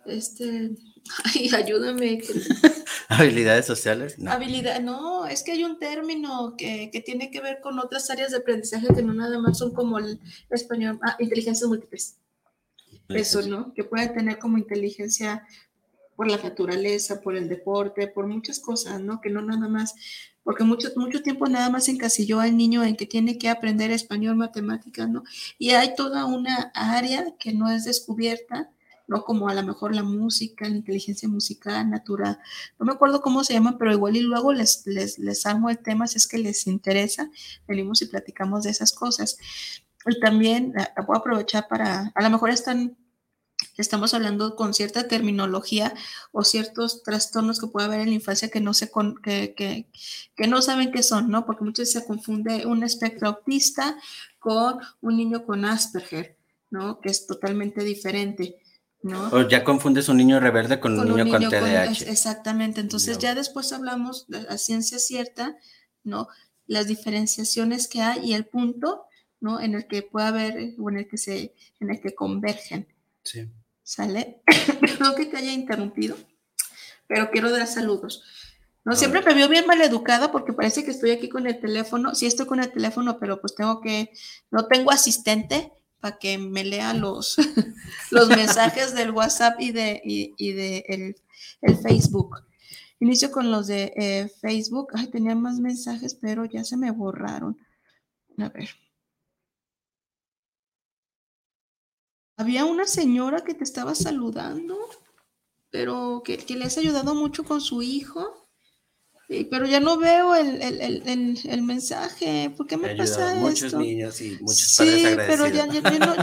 Este, ay, ayúdame. Habilidades sociales. No. Habilidad, no, es que hay un término que, que, tiene que ver con otras áreas de aprendizaje que no nada más son como el español, ah, inteligencias múltiples. Eso, ¿no? Que puede tener como inteligencia por la naturaleza, por el deporte, por muchas cosas, ¿no? Que no nada más, porque mucho, mucho tiempo nada más encasilló al niño en que tiene que aprender español, matemáticas, ¿no? Y hay toda una área que no es descubierta, ¿no? Como a lo mejor la música, la inteligencia musical, natural, no me acuerdo cómo se llama, pero igual y luego les, les, les armo el tema si es que les interesa, venimos y platicamos de esas cosas. Y también la puedo aprovechar para, a lo mejor están estamos hablando con cierta terminología o ciertos trastornos que puede haber en la infancia que no, se que, que, que, no saben qué son, ¿no? Porque muchas veces se confunde un espectro autista con un niño con Asperger, ¿no? Que es totalmente diferente. ¿No? O ya confundes un niño rebelde con, un, niño con TDAH. exactamente, entonces ya después hablamos de la ciencia cierta, ¿no? Las diferenciaciones que hay y el punto, ¿no? En el que puede haber o en el que se, en el que convergen. Sí. ¿Sale? Perdón que te haya interrumpido, pero quiero dar saludos. No, siempre me veo bien maleducada porque parece que estoy aquí con el teléfono. Sí estoy con el teléfono, pero pues tengo que, no tengo asistente para que me lea los, los mensajes del WhatsApp y de, y, de el, el, Facebook. Inicio con los de eh, Facebook. Ay, tenía más mensajes, pero ya se me borraron. A ver. Había una señora que te estaba saludando, pero que, le has ayudado mucho con su hijo. Pero ya no veo el, mensaje. ¿Por qué me, pasa esto? Muchos niños y muchos padres Sí, pero ya,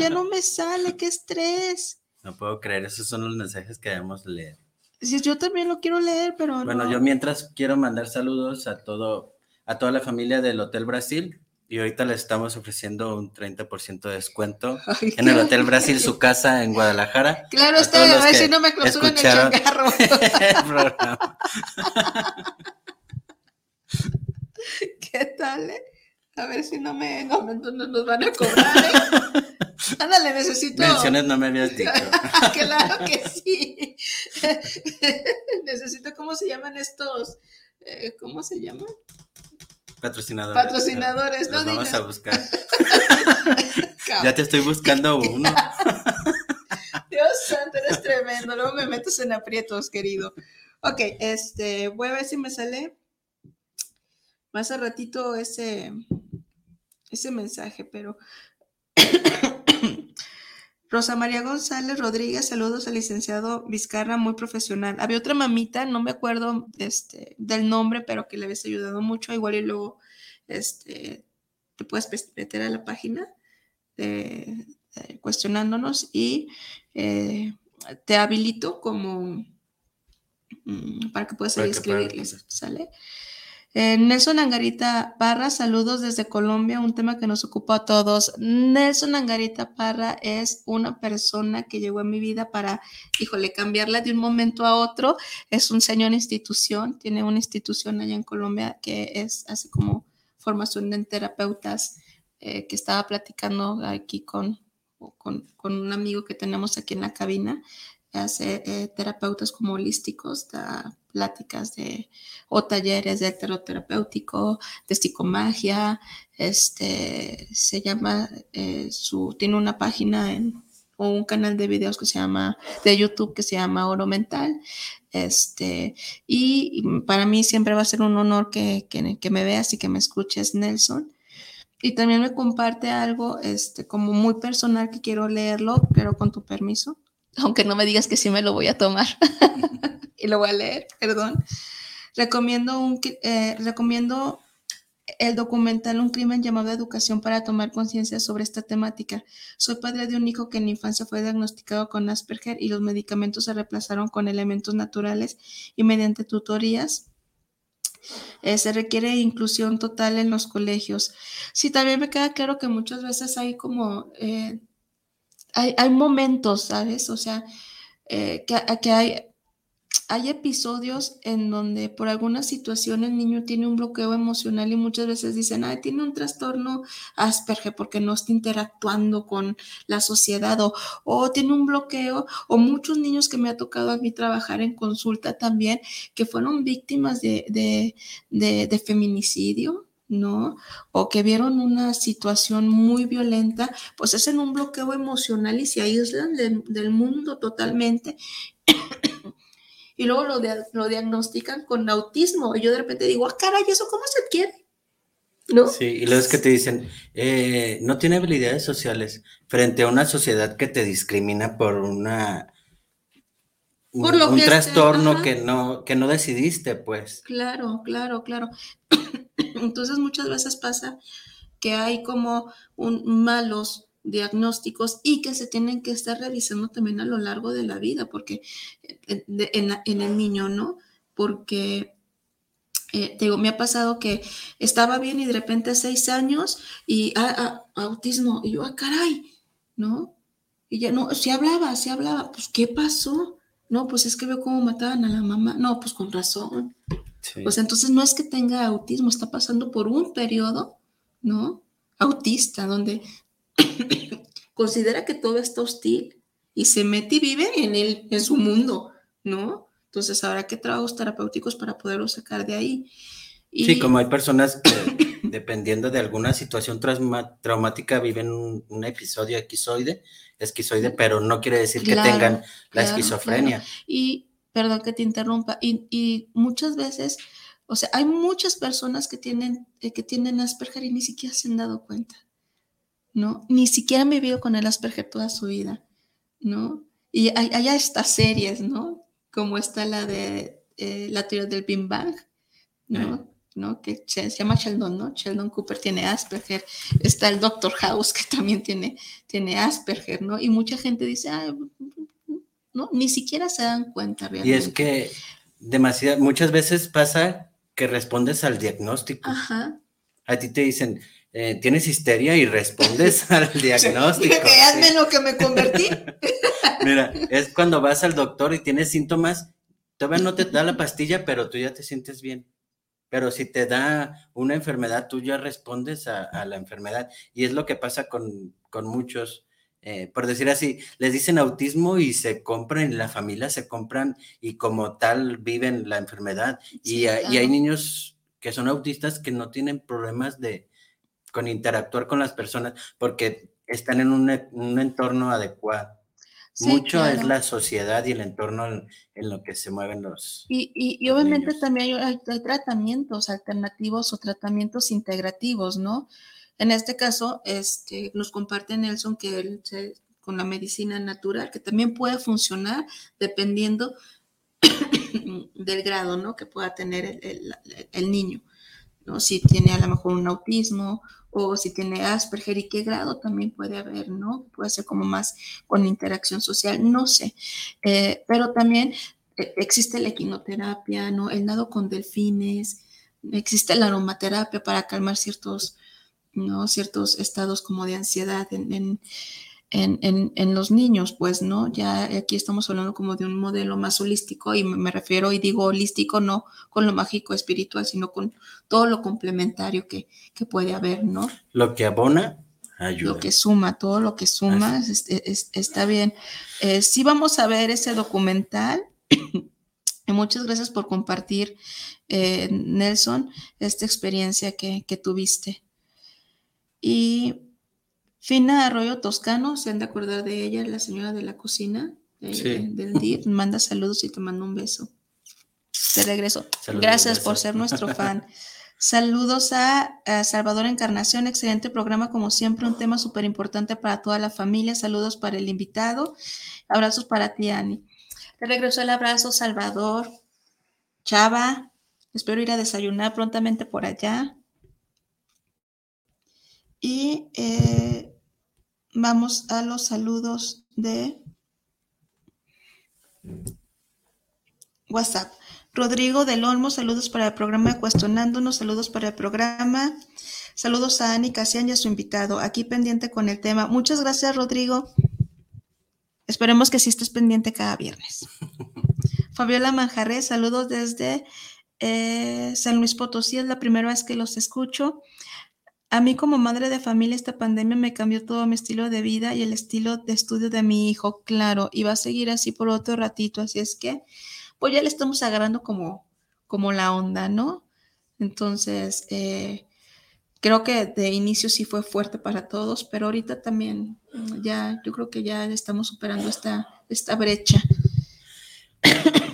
no, me sale. ¡Qué estrés! No puedo creer. Esos son los mensajes que debemos leer. Sí, yo también lo quiero leer, pero Bueno, yo mientras quiero mandar saludos a todo, a toda la familia del Hotel Brasil, y ahorita le estamos ofreciendo un 30% de descuento en el Hotel Brasil, su casa en Guadalajara. Claro, está, a ver si no me clausuran el changarro. ¿Qué tal? Eh? A ver si no me, no, nos van a cobrar. ¿eh? Ándale, necesito. Menciones no me habías dicho. claro que sí. necesito, ¿cómo se llaman estos? Eh, ¿Cómo se llaman? Patrocinadores. Patrocinadores, no vamos a buscar. ya te estoy buscando uno. Dios santo, eres tremendo. Luego me metes en aprietos, querido. Ok, este, voy a ver si me sale más a ratito ese, ese mensaje, pero Rosa María González Rodríguez, saludos al licenciado Vizcarra, muy profesional. Había otra mamita, no me acuerdo este, del nombre, pero que le habías ayudado mucho. Igual y luego este, te puedes meter a la página cuestionándonos y eh, te habilito como mm, para que puedas escribirles, ¿sale? Eh, Nelson Angarita Parra, saludos desde Colombia, un tema que nos ocupa a todos. Nelson Angarita Parra es una persona que llegó a mi vida para, híjole, cambiarla de un momento a otro. Es un señor institución, tiene una institución allá en Colombia que es, hace como formación en terapeutas, eh, que estaba platicando aquí con, con, un amigo que tenemos aquí en la cabina hace eh, terapeutas como holísticos, da pláticas de, o talleres de heteroterapéutico, de psicomagia, este, se llama, eh, su, tiene una página en, o un canal de videos que se llama, de YouTube que se llama Oro Mental, este, y para mí siempre va a ser un honor que, que, me veas y que me escuches, Nelson. Y también me comparte algo, este, como muy personal que quiero leerlo, pero con tu permiso aunque no me digas que sí me lo voy a tomar. y lo voy a leer, perdón. Recomiendo, un, eh, recomiendo el documental Un crimen llamado Educación para tomar conciencia sobre esta temática. Soy padre de un hijo que en la infancia fue diagnosticado con Asperger y los medicamentos se reemplazaron con elementos naturales y mediante tutorías. Eh, se requiere inclusión total en los colegios. Sí, también me queda claro que muchas veces hay como, eh, hay, hay, momentos, ¿sabes? O sea, eh, que, hay, episodios en donde por alguna situación el niño tiene un bloqueo emocional y muchas veces dicen, ay, tiene un trastorno Asperger porque no está interactuando con la sociedad o, tiene un bloqueo o muchos niños que me ha tocado a mí trabajar en consulta también que fueron víctimas de, feminicidio. ¿No? O que vieron una situación muy violenta, pues es en un bloqueo emocional y se aíslan del mundo totalmente y luego lo, lo diagnostican con autismo. Y yo de repente digo, ah, caray, ¿eso cómo se quiere? ¿No? Sí, y luego es que te dicen, eh, no tiene habilidades sociales frente a una sociedad que te discrimina por una por un, trastorno que no, que no decidiste, pues. Claro, claro, claro. Entonces muchas veces pasa que hay como un malos diagnósticos y que se tienen que estar revisando también a lo largo de la vida, porque eh, en, el niño, ¿no? Porque, eh, te digo, me ha pasado que estaba bien y de repente seis años y ah, ah, autismo, y yo, ah, caray, ¿no? Y ya no, si hablaba, si hablaba, pues, ¿qué pasó? No, pues es que veo cómo mataban a la mamá. No, pues con razón. Pues entonces no es que tenga autismo, está pasando por un periodo, ¿no? Autista, donde considera que todo está hostil y se mete y vive en, el, en su mundo, ¿no? Entonces habrá que trabajos terapéuticos para poderlo sacar de ahí. Sí, como hay personas que dependiendo de alguna situación traumática viven un, episodio esquizoide, esquizoide, pero no quiere decir que tengan la esquizofrenia. Y, perdón que te interrumpa, y, y, muchas veces, o sea, hay muchas personas que tienen, eh, que tienen Asperger y ni siquiera se han dado cuenta. ¿no? Ni siquiera me vivido con el Asperger toda su vida, ¿no? Y hay, hay estas series, ¿no? Como está la de eh, la teoría del Big Bang, ¿no? ¿no? Que se, llama Sheldon, ¿no? Sheldon Cooper tiene Asperger. Está el Doctor House que también tiene, tiene Asperger, ¿no? Y mucha gente dice, ah, no, ni siquiera se dan cuenta realmente. Y es que demasiado, muchas veces pasa que respondes al diagnóstico. Ajá. A ti te dicen, eh, tienes histeria y respondes al diagnóstico. Créanme lo que me convertí. Mira, es cuando vas al doctor y tienes síntomas, todavía no te da la pastilla, pero tú ya te sientes bien. Pero si te da una enfermedad, tú ya respondes a, la enfermedad. Y es lo que pasa con, muchos, eh, por decir así, les dicen autismo y se compran, la familia se compran y como tal viven la enfermedad. y, y hay niños que son autistas que no tienen problemas de, con interactuar con las personas porque están en un, un entorno adecuado. Mucho es la sociedad y el entorno en, lo que se mueven los. Y, y, obviamente también hay, tratamientos alternativos o tratamientos integrativos, ¿no? En este caso, este, nos comparte Nelson que él con la medicina natural, que también puede funcionar dependiendo del grado, ¿no? Que pueda tener el, niño, ¿no? Si tiene a lo mejor un autismo o si tiene Asperger y qué grado también puede haber, ¿no? Puede ser como más con interacción social, no sé. Eh, pero también eh, existe la equinoterapia, ¿no? El nado con delfines, existe la aromaterapia para calmar ciertos, ¿no? Ciertos estados como de ansiedad en en, los niños, pues, ¿no? Ya aquí estamos hablando como de un modelo más holístico y me refiero y digo holístico no con lo mágico espiritual, sino con todo lo complementario que, puede haber, ¿no? Lo que abona, ayuda. Lo que suma, todo lo que suma está bien. Eh, sí vamos a ver ese documental. Muchas gracias por compartir, eh, Nelson, esta experiencia que, que tuviste. Y Fina Arroyo Toscano, se han de acordar de ella, la señora de la cocina eh, del DIR, manda saludos y te mando un beso. De regreso. Gracias por ser nuestro fan. Saludos a, Salvador Encarnación, excelente programa como siempre, un tema súper importante para toda la familia. Saludos para el invitado. Abrazos para ti, Ani. Te regreso el abrazo, Salvador. Chava, espero ir a desayunar prontamente por allá. Y eh, vamos a los saludos de WhatsApp. Rodrigo del Olmo, saludos para el programa Cuestionándonos, saludos para el programa. Saludos a Ani Casian y a su invitado, aquí pendiente con el tema. Muchas gracias, Rodrigo. Esperemos que sí estés pendiente cada viernes. Fabiola Manjarres, saludos desde eh, San Luis Potosí, es la primera vez que los escucho. A mí como madre de familia esta pandemia me cambió todo mi estilo de vida y el estilo de estudio de mi hijo, claro, y va a seguir así por otro ratito, así es que pues ya le estamos agarrando como, como la onda, ¿no? Entonces, eh, creo que de inicio sí fue fuerte para todos, pero ahorita también mm, ya, yo creo que ya estamos superando esta, esta brecha.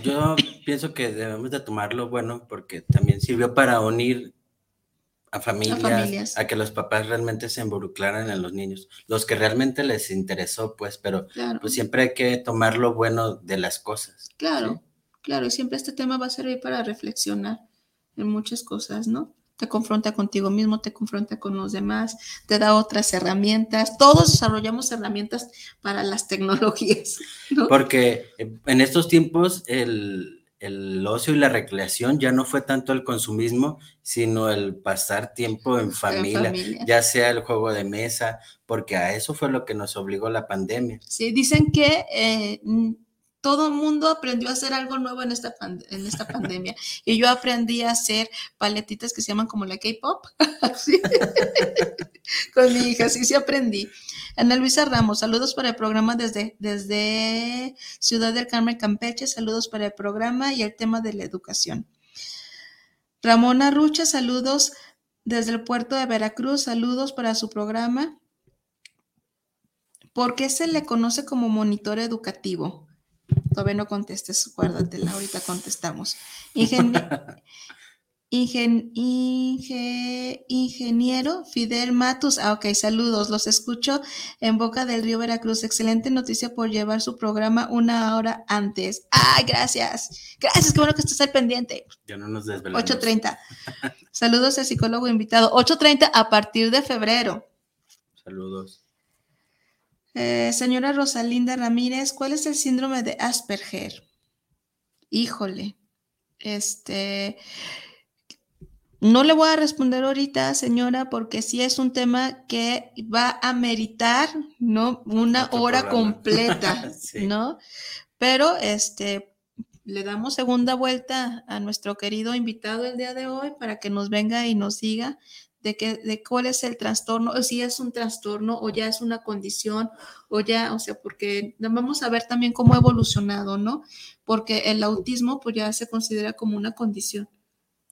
Yo pienso que debemos de tomarlo bueno porque también sirvió para unir a familias, a, que los papás realmente se involucraran en los niños, los que realmente les interesó, pues, pero pues siempre hay que tomar lo bueno de las cosas. Claro. Claro, y siempre este tema va a servir para reflexionar en muchas cosas, ¿no? Te confronta contigo mismo, te confronta con los demás, te da otras herramientas. Todos desarrollamos herramientas para las tecnologías. ¿no? Porque en estos tiempos el, el ocio y la recreación ya no fue tanto el consumismo, sino el pasar tiempo en familia, ya sea el juego de mesa, porque a eso fue lo que nos obligó la pandemia. Sí, dicen que eh, todo el mundo aprendió a hacer algo nuevo en esta, en esta pandemia. Y yo aprendí a hacer paletitas que se llaman como la K-pop. Con mi hija, sí, sí aprendí. Ana Luisa Ramos, saludos para el programa desde, desde Ciudad del Carmen, Campeche. Saludos para el programa y el tema de la educación. Ramona Rucha, saludos desde el puerto de Veracruz. Saludos para su programa. ¿Por qué se le conoce como monitor educativo? Todavía no contestes, guárdatela, ahorita contestamos. ingeniero Fidel Matus. Ah, ok, saludos. Los escucho en Boca del Río Veracruz. Excelente noticia por llevar su programa una hora antes. Ay, gracias. Gracias, qué bueno que estás al pendiente. Ya no nos desvelamos. 8.30. saludos al psicólogo invitado. 8.30 a partir de febrero. Saludos. Eh, señora Rosalinda Ramírez, ¿cuál es el síndrome de Asperger? Híjole, este, no le voy a responder ahorita, señora, porque sí es un tema que va a meritar, ¿no? Una hora completa, ¿no? Pero, este, le damos segunda vuelta a nuestro querido invitado el día de hoy para que nos venga y nos diga de, que, de cuál es el trastorno, o si es un trastorno o ya es una condición, o ya, o sea, porque vamos a ver también cómo ha evolucionado, ¿no? Porque el autismo pues ya se considera como una condición,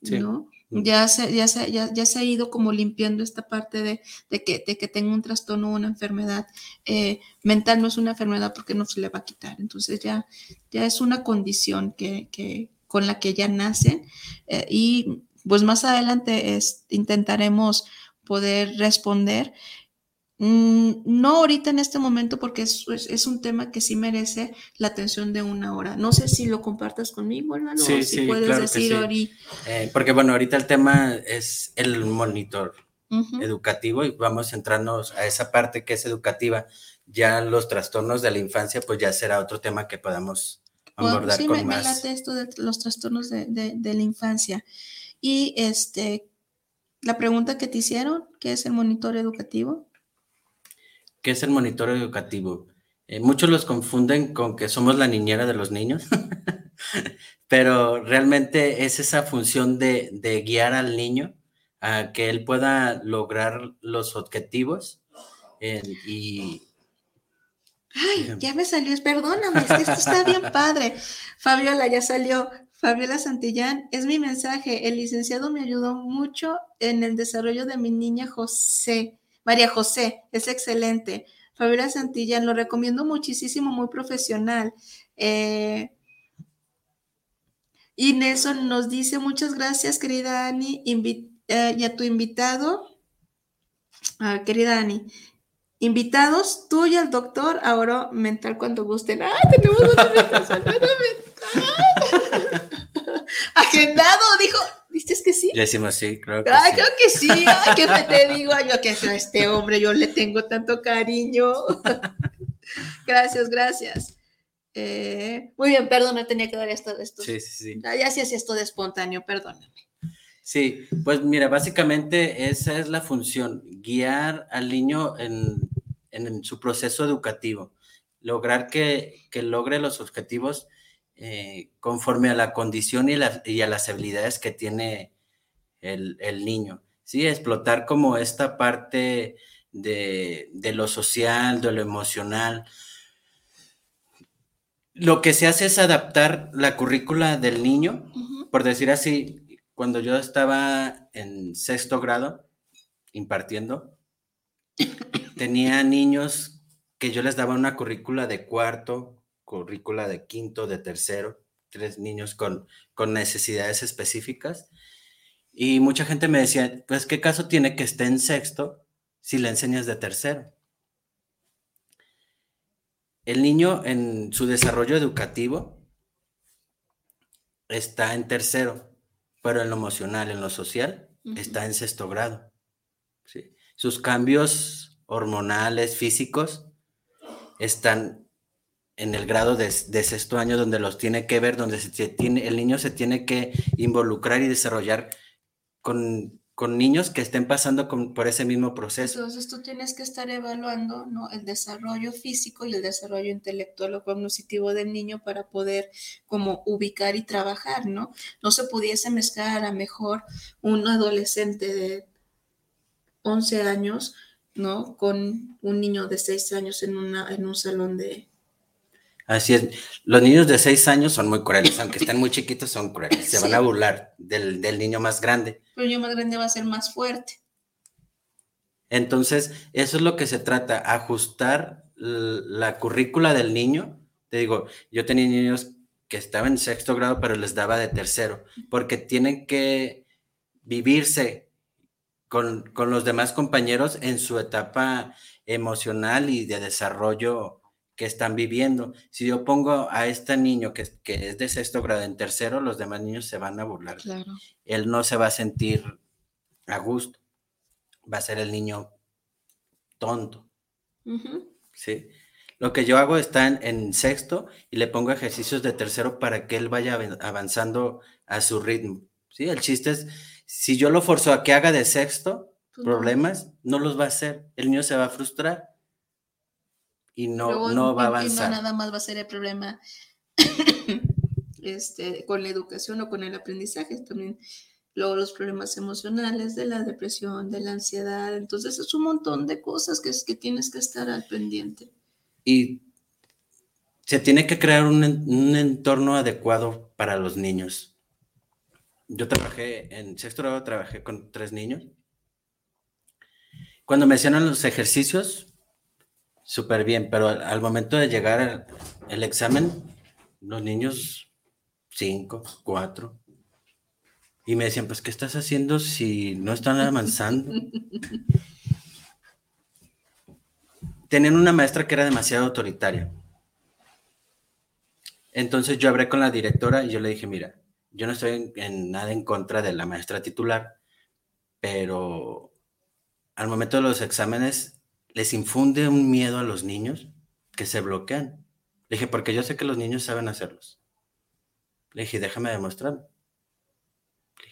¿no? Mm. Ya se, ya, se, ya, se ha ido como limpiando esta parte de, de, que, de que tenga un trastorno o una enfermedad eh, mental, no es una enfermedad porque no se le va a quitar. Entonces ya, ya es una condición que, que con la que ya nacen eh, y pues más adelante intentaremos poder responder. Mm, no ahorita en este momento porque es, un tema que sí merece la atención de una hora. No sé si lo compartas conmigo, hermano, sí, si puedes decir eh, porque bueno, ahorita el tema es el monitor educativo y vamos a centrarnos a esa parte que es educativa. Ya los trastornos de la infancia, pues ya será otro tema que podamos abordar sí, con me, más. Me late esto de los trastornos de, de la infancia. Y este, la pregunta que te hicieron, ¿qué es el monitor educativo? ¿Qué es el monitor educativo? Eh, muchos los confunden con que somos la niñera de los niños, pero realmente es esa función de, guiar al niño a que él pueda lograr los objetivos y... Ay, ya me salió, perdóname, esto está bien padre. Fabiola, ya salió. Fabiola Santillán, es mi mensaje. El licenciado me ayudó mucho en el desarrollo de mi niña José, María José, es excelente. Fabiola Santillán, lo recomiendo muchísimo, muy profesional. Eh, y Nelson nos dice, muchas gracias, querida Ani, eh, y a tu invitado, ah, querida Ani, invitados, tú y el doctor, ahora mental cuando gusten. ¡Ah, tenemos una invitación! Agendado, dijo. ¿Viste que sí? Le decimos sí, creo que Ay, sí. creo que sí. Ay, ¿qué me te digo? Ay, yo que a este hombre yo le tengo tanto cariño. gracias, gracias. Eh, muy bien, perdón, me tenía que dar esto. esto. Sí, sí, sí. Ah, Ya hacías esto de espontáneo, perdóname. Sí, pues mira, básicamente esa es la función, guiar al niño en, en su proceso educativo, lograr que, que logre los objetivos eh, conforme a la condición y, la- y a las habilidades que tiene el, el niño. Sí, explotar como esta parte de, de lo social, de lo emocional. Lo que se hace es adaptar la currícula del niño por decir así, cuando yo estaba en sexto grado impartiendo, tenía niños que yo les daba una currícula de cuarto, currícula de quinto, de tercero, tres niños con, con necesidades específicas. Y mucha gente me decía, pues, ¿qué caso tiene que esté en sexto si le enseñas de tercero? El niño en su desarrollo educativo está en tercero, pero en lo emocional, en lo social, está en sexto grado. ¿sí? Sus cambios hormonales, físicos, están en el grado de, de sexto año donde los tiene que ver, donde se tie- tiene, el niño se tiene que involucrar y desarrollar con, con niños que estén pasando con- por ese mismo proceso. Entonces tú tienes que estar evaluando ¿no? el desarrollo físico y el desarrollo intelectual o cognitivo del niño para poder como ubicar y trabajar, ¿no? No se pudiese mezclar a mejor un adolescente de 11 años, ¿no? Con un niño de 6 años en, una, en un salón de... Así es. Los niños de seis años son muy crueles, aunque estén muy chiquitos, son crueles. Se van a burlar del, del niño más grande. Pero el niño más grande va a ser más fuerte. Entonces, eso es lo que se trata, ajustar la currícula del niño. Te digo, yo tenía niños que estaban en sexto grado, pero les daba de tercero, porque tienen que vivirse con, con los demás compañeros en su etapa emocional y de desarrollo que están viviendo. Si yo pongo a este niño que, es- que es de sexto grado en tercero, los demás niños se van a burlar. Claro. Él no se va a sentir a gusto. Va a ser el niño tonto. ¿sí? Lo que yo hago está en, en sexto y le pongo ejercicios de tercero para que él vaya avan- avanzando a su ritmo. ¿sí? El chiste es, si yo lo forzo a que haga de sexto Pues problemas, no los va a hacer. El niño se va a frustrar y no, Luego, no va a avanzar. no nada más va a ser el problema este, con la educación o con el aprendizaje, también luego los problemas emocionales de la depresión, de la ansiedad. Entonces es un montón de cosas que, es, que tienes que estar al pendiente. Y se tiene que crear un, un entorno adecuado para los niños. Yo trabajé en sexto grado, trabajé con tres niños. Cuando me hacían los ejercicios, súper bien, pero al, al momento de llegar al el examen, los niños, cinco, cuatro, y me decían, pues, ¿qué estás haciendo si no están avanzando? Tenían una maestra que era demasiado autoritaria. Entonces yo hablé con la directora y yo le dije, mira, yo no estoy en, en nada en contra de la maestra titular, pero al momento de los exámenes les infunde un miedo a los niños que se bloquean. Le dije, porque yo sé que los niños saben hacerlos. Le dije, déjame demostrarlo.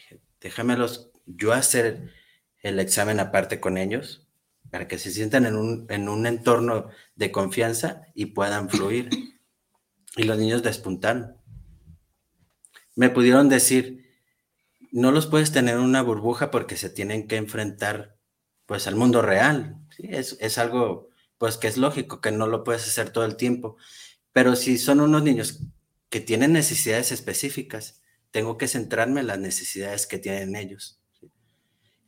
Le déjamelos yo hacer el examen aparte con ellos para que se sientan en un, en un entorno de confianza y puedan fluir. Y los niños despuntaron. Me pudieron decir, no los puedes tener en una burbuja porque se tienen que enfrentar pues al mundo real. ¿Sí? Es, es algo pues que es lógico, que no lo puedes hacer todo el tiempo. Pero si son unos niños que tienen necesidades específicas, tengo que centrarme en las necesidades que tienen ellos.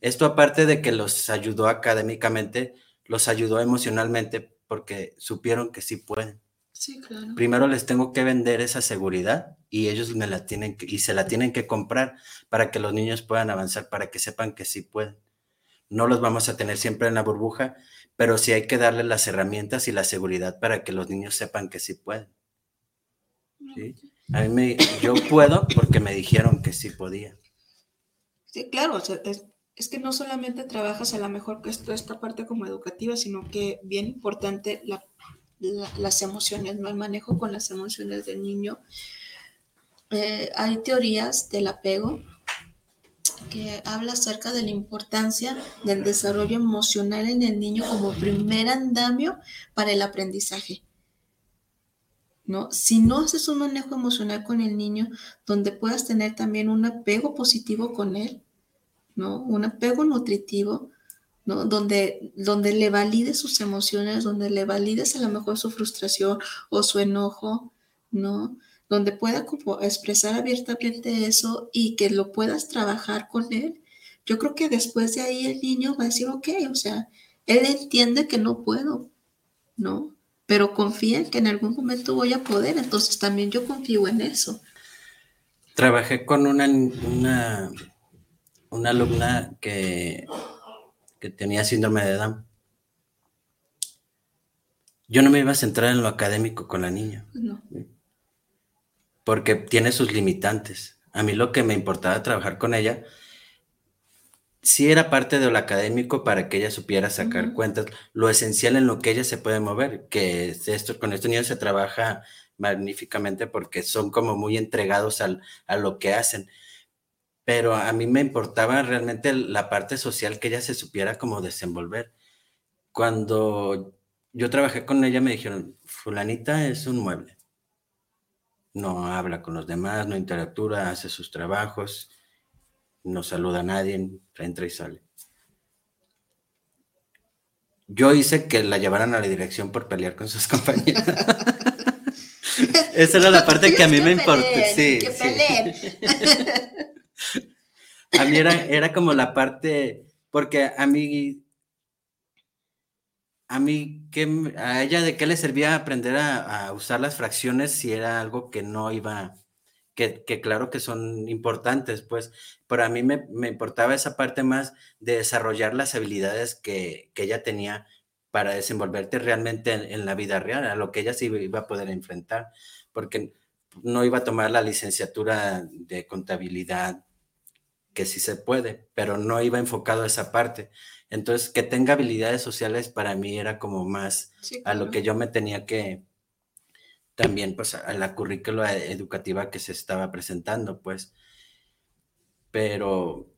Esto aparte de que los ayudó académicamente, los ayudó emocionalmente porque supieron que sí pueden. Sí, claro. Primero les tengo que vender esa seguridad y ellos me la tienen que, y se la tienen que comprar para que los niños puedan avanzar, para que sepan que sí pueden. No los vamos a tener siempre en la burbuja, pero sí hay que darle las herramientas y la seguridad para que los niños sepan que sí pueden. ¿sí? A mí me, yo puedo porque me dijeron que sí podía. Sí, claro, es, que no solamente trabajas a lo mejor que esto, esta parte como educativa, sino que bien importante las emociones, ¿no? El manejo con las emociones del niño. Eh, hay teorías del apego habla acerca de la importancia del desarrollo emocional en el niño como primer andamio para el aprendizaje. ¿No? Si no haces un manejo emocional con el niño, donde puedas tener también un apego positivo con él, ¿no? Un apego nutritivo, ¿no? Donde, donde le valides sus emociones, donde le valides a lo mejor su frustración o su enojo, ¿no? Donde pueda como expresar abiertamente eso y que lo puedas trabajar con él, yo creo que después de ahí el niño va a decir, ok, o sea, él entiende que no puedo, ¿no? Pero confía en que en algún momento voy a poder, entonces también yo confío en eso. Trabajé con una, una, una alumna que, que tenía síndrome de Down. Yo no me iba a centrar en lo académico con la niña. No porque tiene sus limitantes. A mí lo que me importaba trabajar con ella, sí era parte de lo académico para que ella supiera sacar cuentas, lo esencial en lo que ella se puede mover, que esto, con estos niños se trabaja magníficamente porque son como muy entregados a lo que hacen. Pero a mí me importaba realmente la parte social que ella se supiera como desenvolver. Cuando yo trabajé con ella me dijeron, fulanita es un mueble no habla con los demás, no interactúa, hace sus trabajos, no saluda a nadie, entra y sale. Yo hice que la llevaran a la dirección por pelear con sus compañeros. Esa era la parte que a mí me importa. Sí, a mí era, era como la parte, porque a mí a mí, ¿qué, ¿a ella de qué le servía aprender a, usar las fracciones si era algo que no iba, que, claro que son importantes, pues, pero a mí me, importaba esa parte más de desarrollar las habilidades que, ella tenía para desenvolverte realmente en, la vida real, a lo que ella sí iba a poder enfrentar, porque no iba a tomar la licenciatura de contabilidad, que sí se puede, pero no iba enfocado a esa parte entonces, que tenga habilidades sociales para mí era como más a lo que yo me tenía que, también pues a la currícula educativa que se estaba presentando, pues. Pero,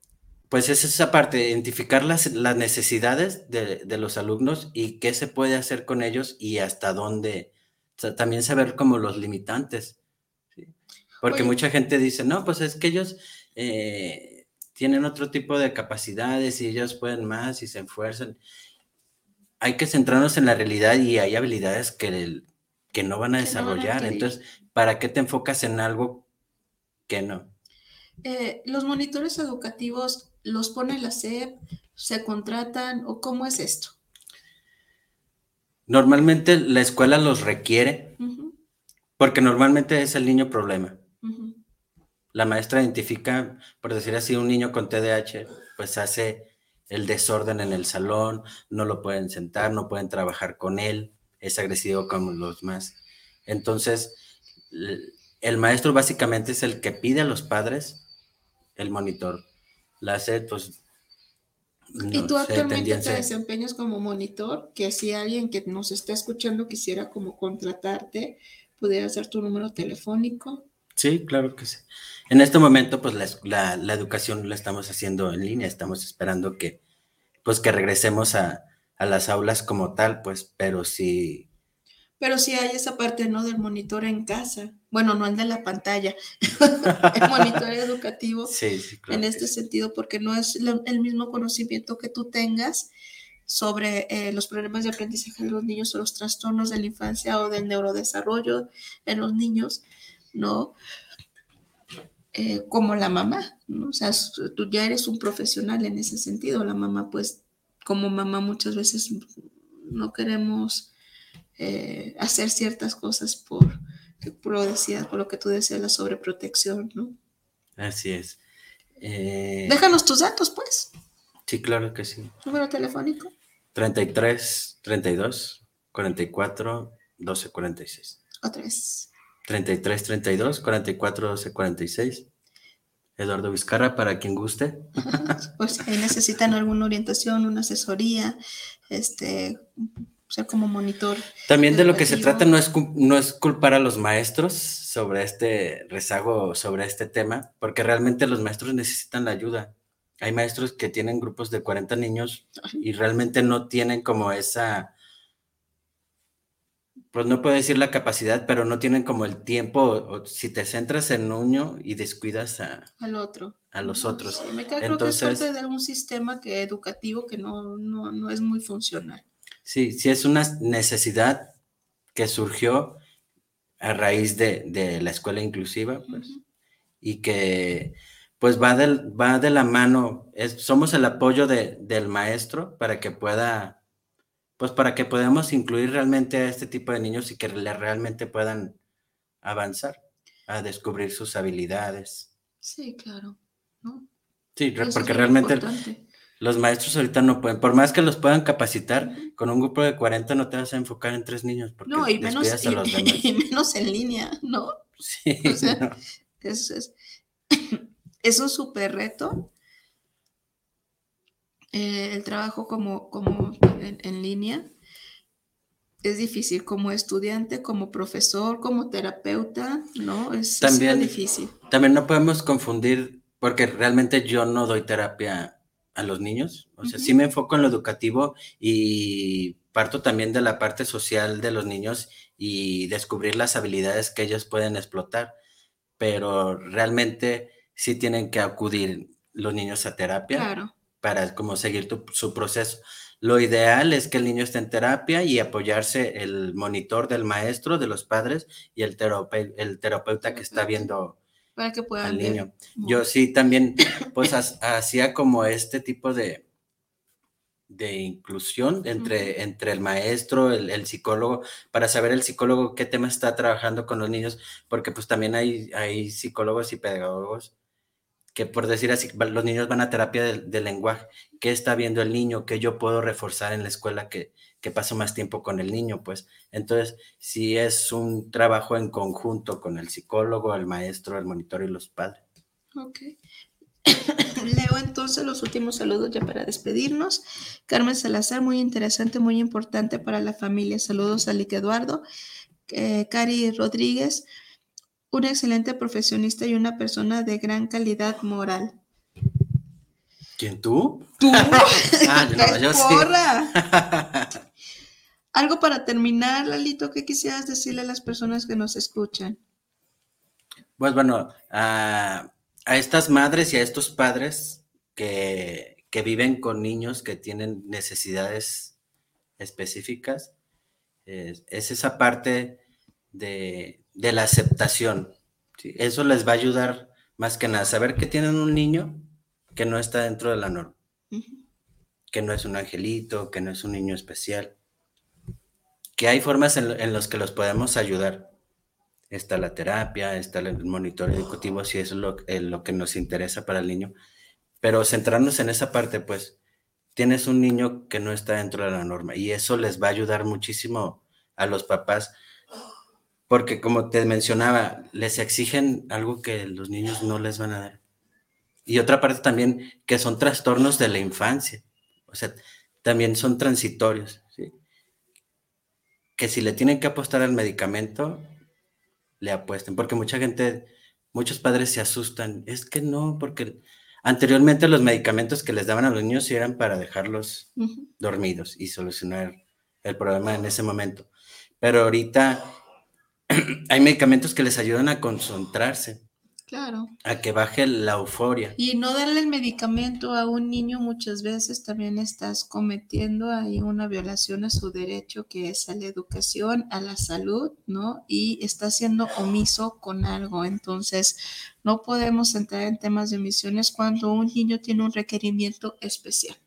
pues es esa parte, identificar las, las necesidades de, los alumnos y qué se puede hacer con ellos y hasta dónde, también saber como los limitantes. Porque mucha gente dice, no, pues es que ellos... Eh, tienen otro tipo de capacidades y ellos pueden más y se esfuerzan. Hay que centrarnos en la realidad y hay habilidades que, que no van a desarrollar. Entonces, ¿para qué te enfocas en algo que no? Eh, ¿Los monitores educativos los pone la SEP? ¿Se contratan o cómo es esto? Normalmente la escuela los requiere porque normalmente es el niño problema la maestra identifica, por decir así, un niño con TDAH, pues hace el desorden en el salón, no lo pueden sentar, no pueden trabajar con él, es agresivo como los más. Entonces, el maestro básicamente es el que pide a los padres el monitor. La hace, pues... ¿Y tú actualmente te desempeñas como monitor? Que si alguien que nos está escuchando quisiera como contratarte, pudiera hacer tu número telefónico. Sí, claro que sí. En este momento, pues la, la, educación la estamos haciendo en línea, estamos esperando que, pues que regresemos a, a, las aulas como tal, pues, pero sí. Pero sí hay esa parte, ¿no? Del monitor en casa. Bueno, no el de la pantalla, el monitor educativo. Sí, sí, claro. En este sentido, porque no es el mismo conocimiento que tú tengas sobre eh, los problemas de aprendizaje de los niños o los trastornos de la infancia o del neurodesarrollo en los niños ¿no? Eh, como la mamá, ¿no? O sea, tú ya eres un profesional en ese sentido. La mamá, pues, como mamá muchas veces no queremos eh, hacer ciertas cosas por, por lo, por lo que tú decías, la sobreprotección, ¿no? Así es. Eh, Déjanos tus datos, pues. Sí, claro que sí. Número telefónico. 33, 32, 44, 12, 46. Otra vez. 33, 32, 44, 12, 46. Eduardo Vizcarra, para quien guste. Pues ahí necesitan alguna orientación, una asesoría, este, ser como monitor. También de lo que se trata no es, no es culpar a los maestros sobre este rezago, sobre este tema, porque realmente los maestros necesitan la ayuda. Hay maestros que tienen grupos de 40 niños y realmente no tienen como esa, pues no puedo decir la capacidad, pero no tienen como el tiempo, o, o si te centras en uno y descuidas a, Al otro. a los otros. sí, me cae, creo que es Entonces- parte de un sistema que, educativo que no, no, no es muy funcional. Sí, sí es una necesidad que surgió a raíz de, de la escuela inclusiva, pues, y que pues va, del, va de la mano, es, somos el apoyo de- del maestro para que pueda, pues para que podamos incluir realmente a este tipo de niños y que le- realmente puedan avanzar, a descubrir sus habilidades. Sí, claro. ¿no? Sí, Eso porque realmente importante. los maestros ahorita no pueden, por más que los puedan capacitar, con un grupo de 40 no te vas a enfocar en tres niños porque No, y menos, descuidas a los y- demás. y menos en línea, ¿no? Sí, o sea, no. Es, es, es un súper reto. Eh, el trabajo como, como en, en línea es difícil como estudiante, como profesor, como terapeuta, ¿no? Es es También- difícil. También no podemos confundir, porque realmente yo no doy terapia a los niños. O sea, sí me enfoco en lo educativo y parto también de la parte social de los niños y descubrir las habilidades que ellos pueden explotar. Pero realmente sí tienen que acudir los niños a terapia Claro. Para como seguir tu- su proceso. Lo ideal es que el niño esté en terapia y apoyarse el monitor del maestro, de los padres y el, terape- el terapeuta que está viendo Para que puedan al niño. Yo sí también, pues hacía como este tipo de, de inclusión entre, entre el maestro, el, el psicólogo, para saber el psicólogo qué tema está trabajando con los niños, porque pues también hay, hay psicólogos y pedagogos que por decir así, los niños van a terapia de, de lenguaje, qué está viendo el niño, qué yo puedo reforzar en la escuela que, que paso más tiempo con el niño, pues entonces si es un trabajo en conjunto con el psicólogo, el maestro, el monitor y los padres. Ok. Leo entonces los últimos saludos ya para despedirnos. Carmen Salazar, muy interesante, muy importante para la familia. Saludos a Lick Eduardo. Eh, Cari Rodríguez, una excelente profesionista y una persona de gran calidad moral. ¿Quién tú? ¡Tú! Ah, no, yo sí. porra! Algo para terminar, Lalito, ¿qué quisieras decirle a las personas que nos escuchan? Pues bueno, a, a estas madres y a estos padres que, que viven con niños que tienen necesidades específicas, es, es esa parte de, de la aceptación. ¿sí? Eso les va a ayudar más que nada, saber que tienen un niño que no está dentro de la norma, que no es un angelito, que no es un niño especial, que hay formas en, en las que los podemos ayudar. Está la terapia, está el monitor educativo, si eso es lo, eh, lo que nos interesa para el niño. Pero centrarnos en esa parte, pues, tienes un niño que no está dentro de la norma y eso les va a ayudar muchísimo a los papás, porque como te mencionaba, les exigen algo que los niños no les van a dar. Y otra parte también, que son trastornos de la infancia, o sea, también son transitorios, ¿sí? Que si le tienen que apostar al medicamento, le apuesten, porque mucha gente, muchos padres se asustan, es que no, porque anteriormente los medicamentos que les daban a los niños eran para dejarlos dormidos y solucionar el problema en ese momento. Pero ahorita hay medicamentos que les ayudan a concentrarse, Claro. a que baje la euforia. Y no darle el medicamento a un niño muchas veces también estás cometiendo ahí una violación a su derecho que es a la educación, a la salud, ¿no? Y está siendo omiso con algo. Entonces, no podemos entrar en temas de omisiones cuando un niño tiene un requerimiento especial.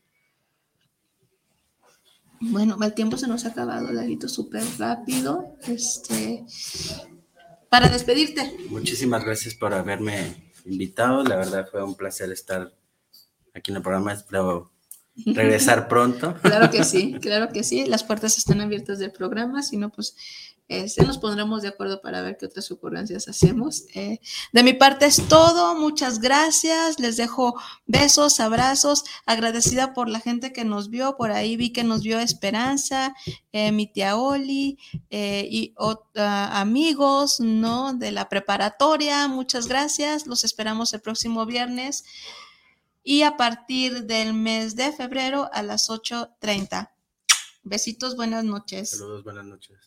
Bueno, el tiempo se nos ha acabado, Lalito, súper rápido. Este, para despedirte. Muchísimas gracias por haberme invitado. La verdad fue un placer estar aquí en el programa. Espero regresar pronto. Claro que sí, claro que sí. Las puertas están abiertas del programa, si no, pues este, nos pondremos de acuerdo para ver qué otras ocurrencias hacemos. Eh, de mi parte es todo, muchas gracias, les dejo besos, abrazos, agradecida por la gente que nos vio, por ahí vi que nos vio Esperanza, eh, mi tía Oli eh, y amigos, ¿no? De la preparatoria, muchas gracias, los esperamos el próximo viernes y a partir del mes de febrero a las 8.30. Besitos, buenas noches. Saludos, buenas noches.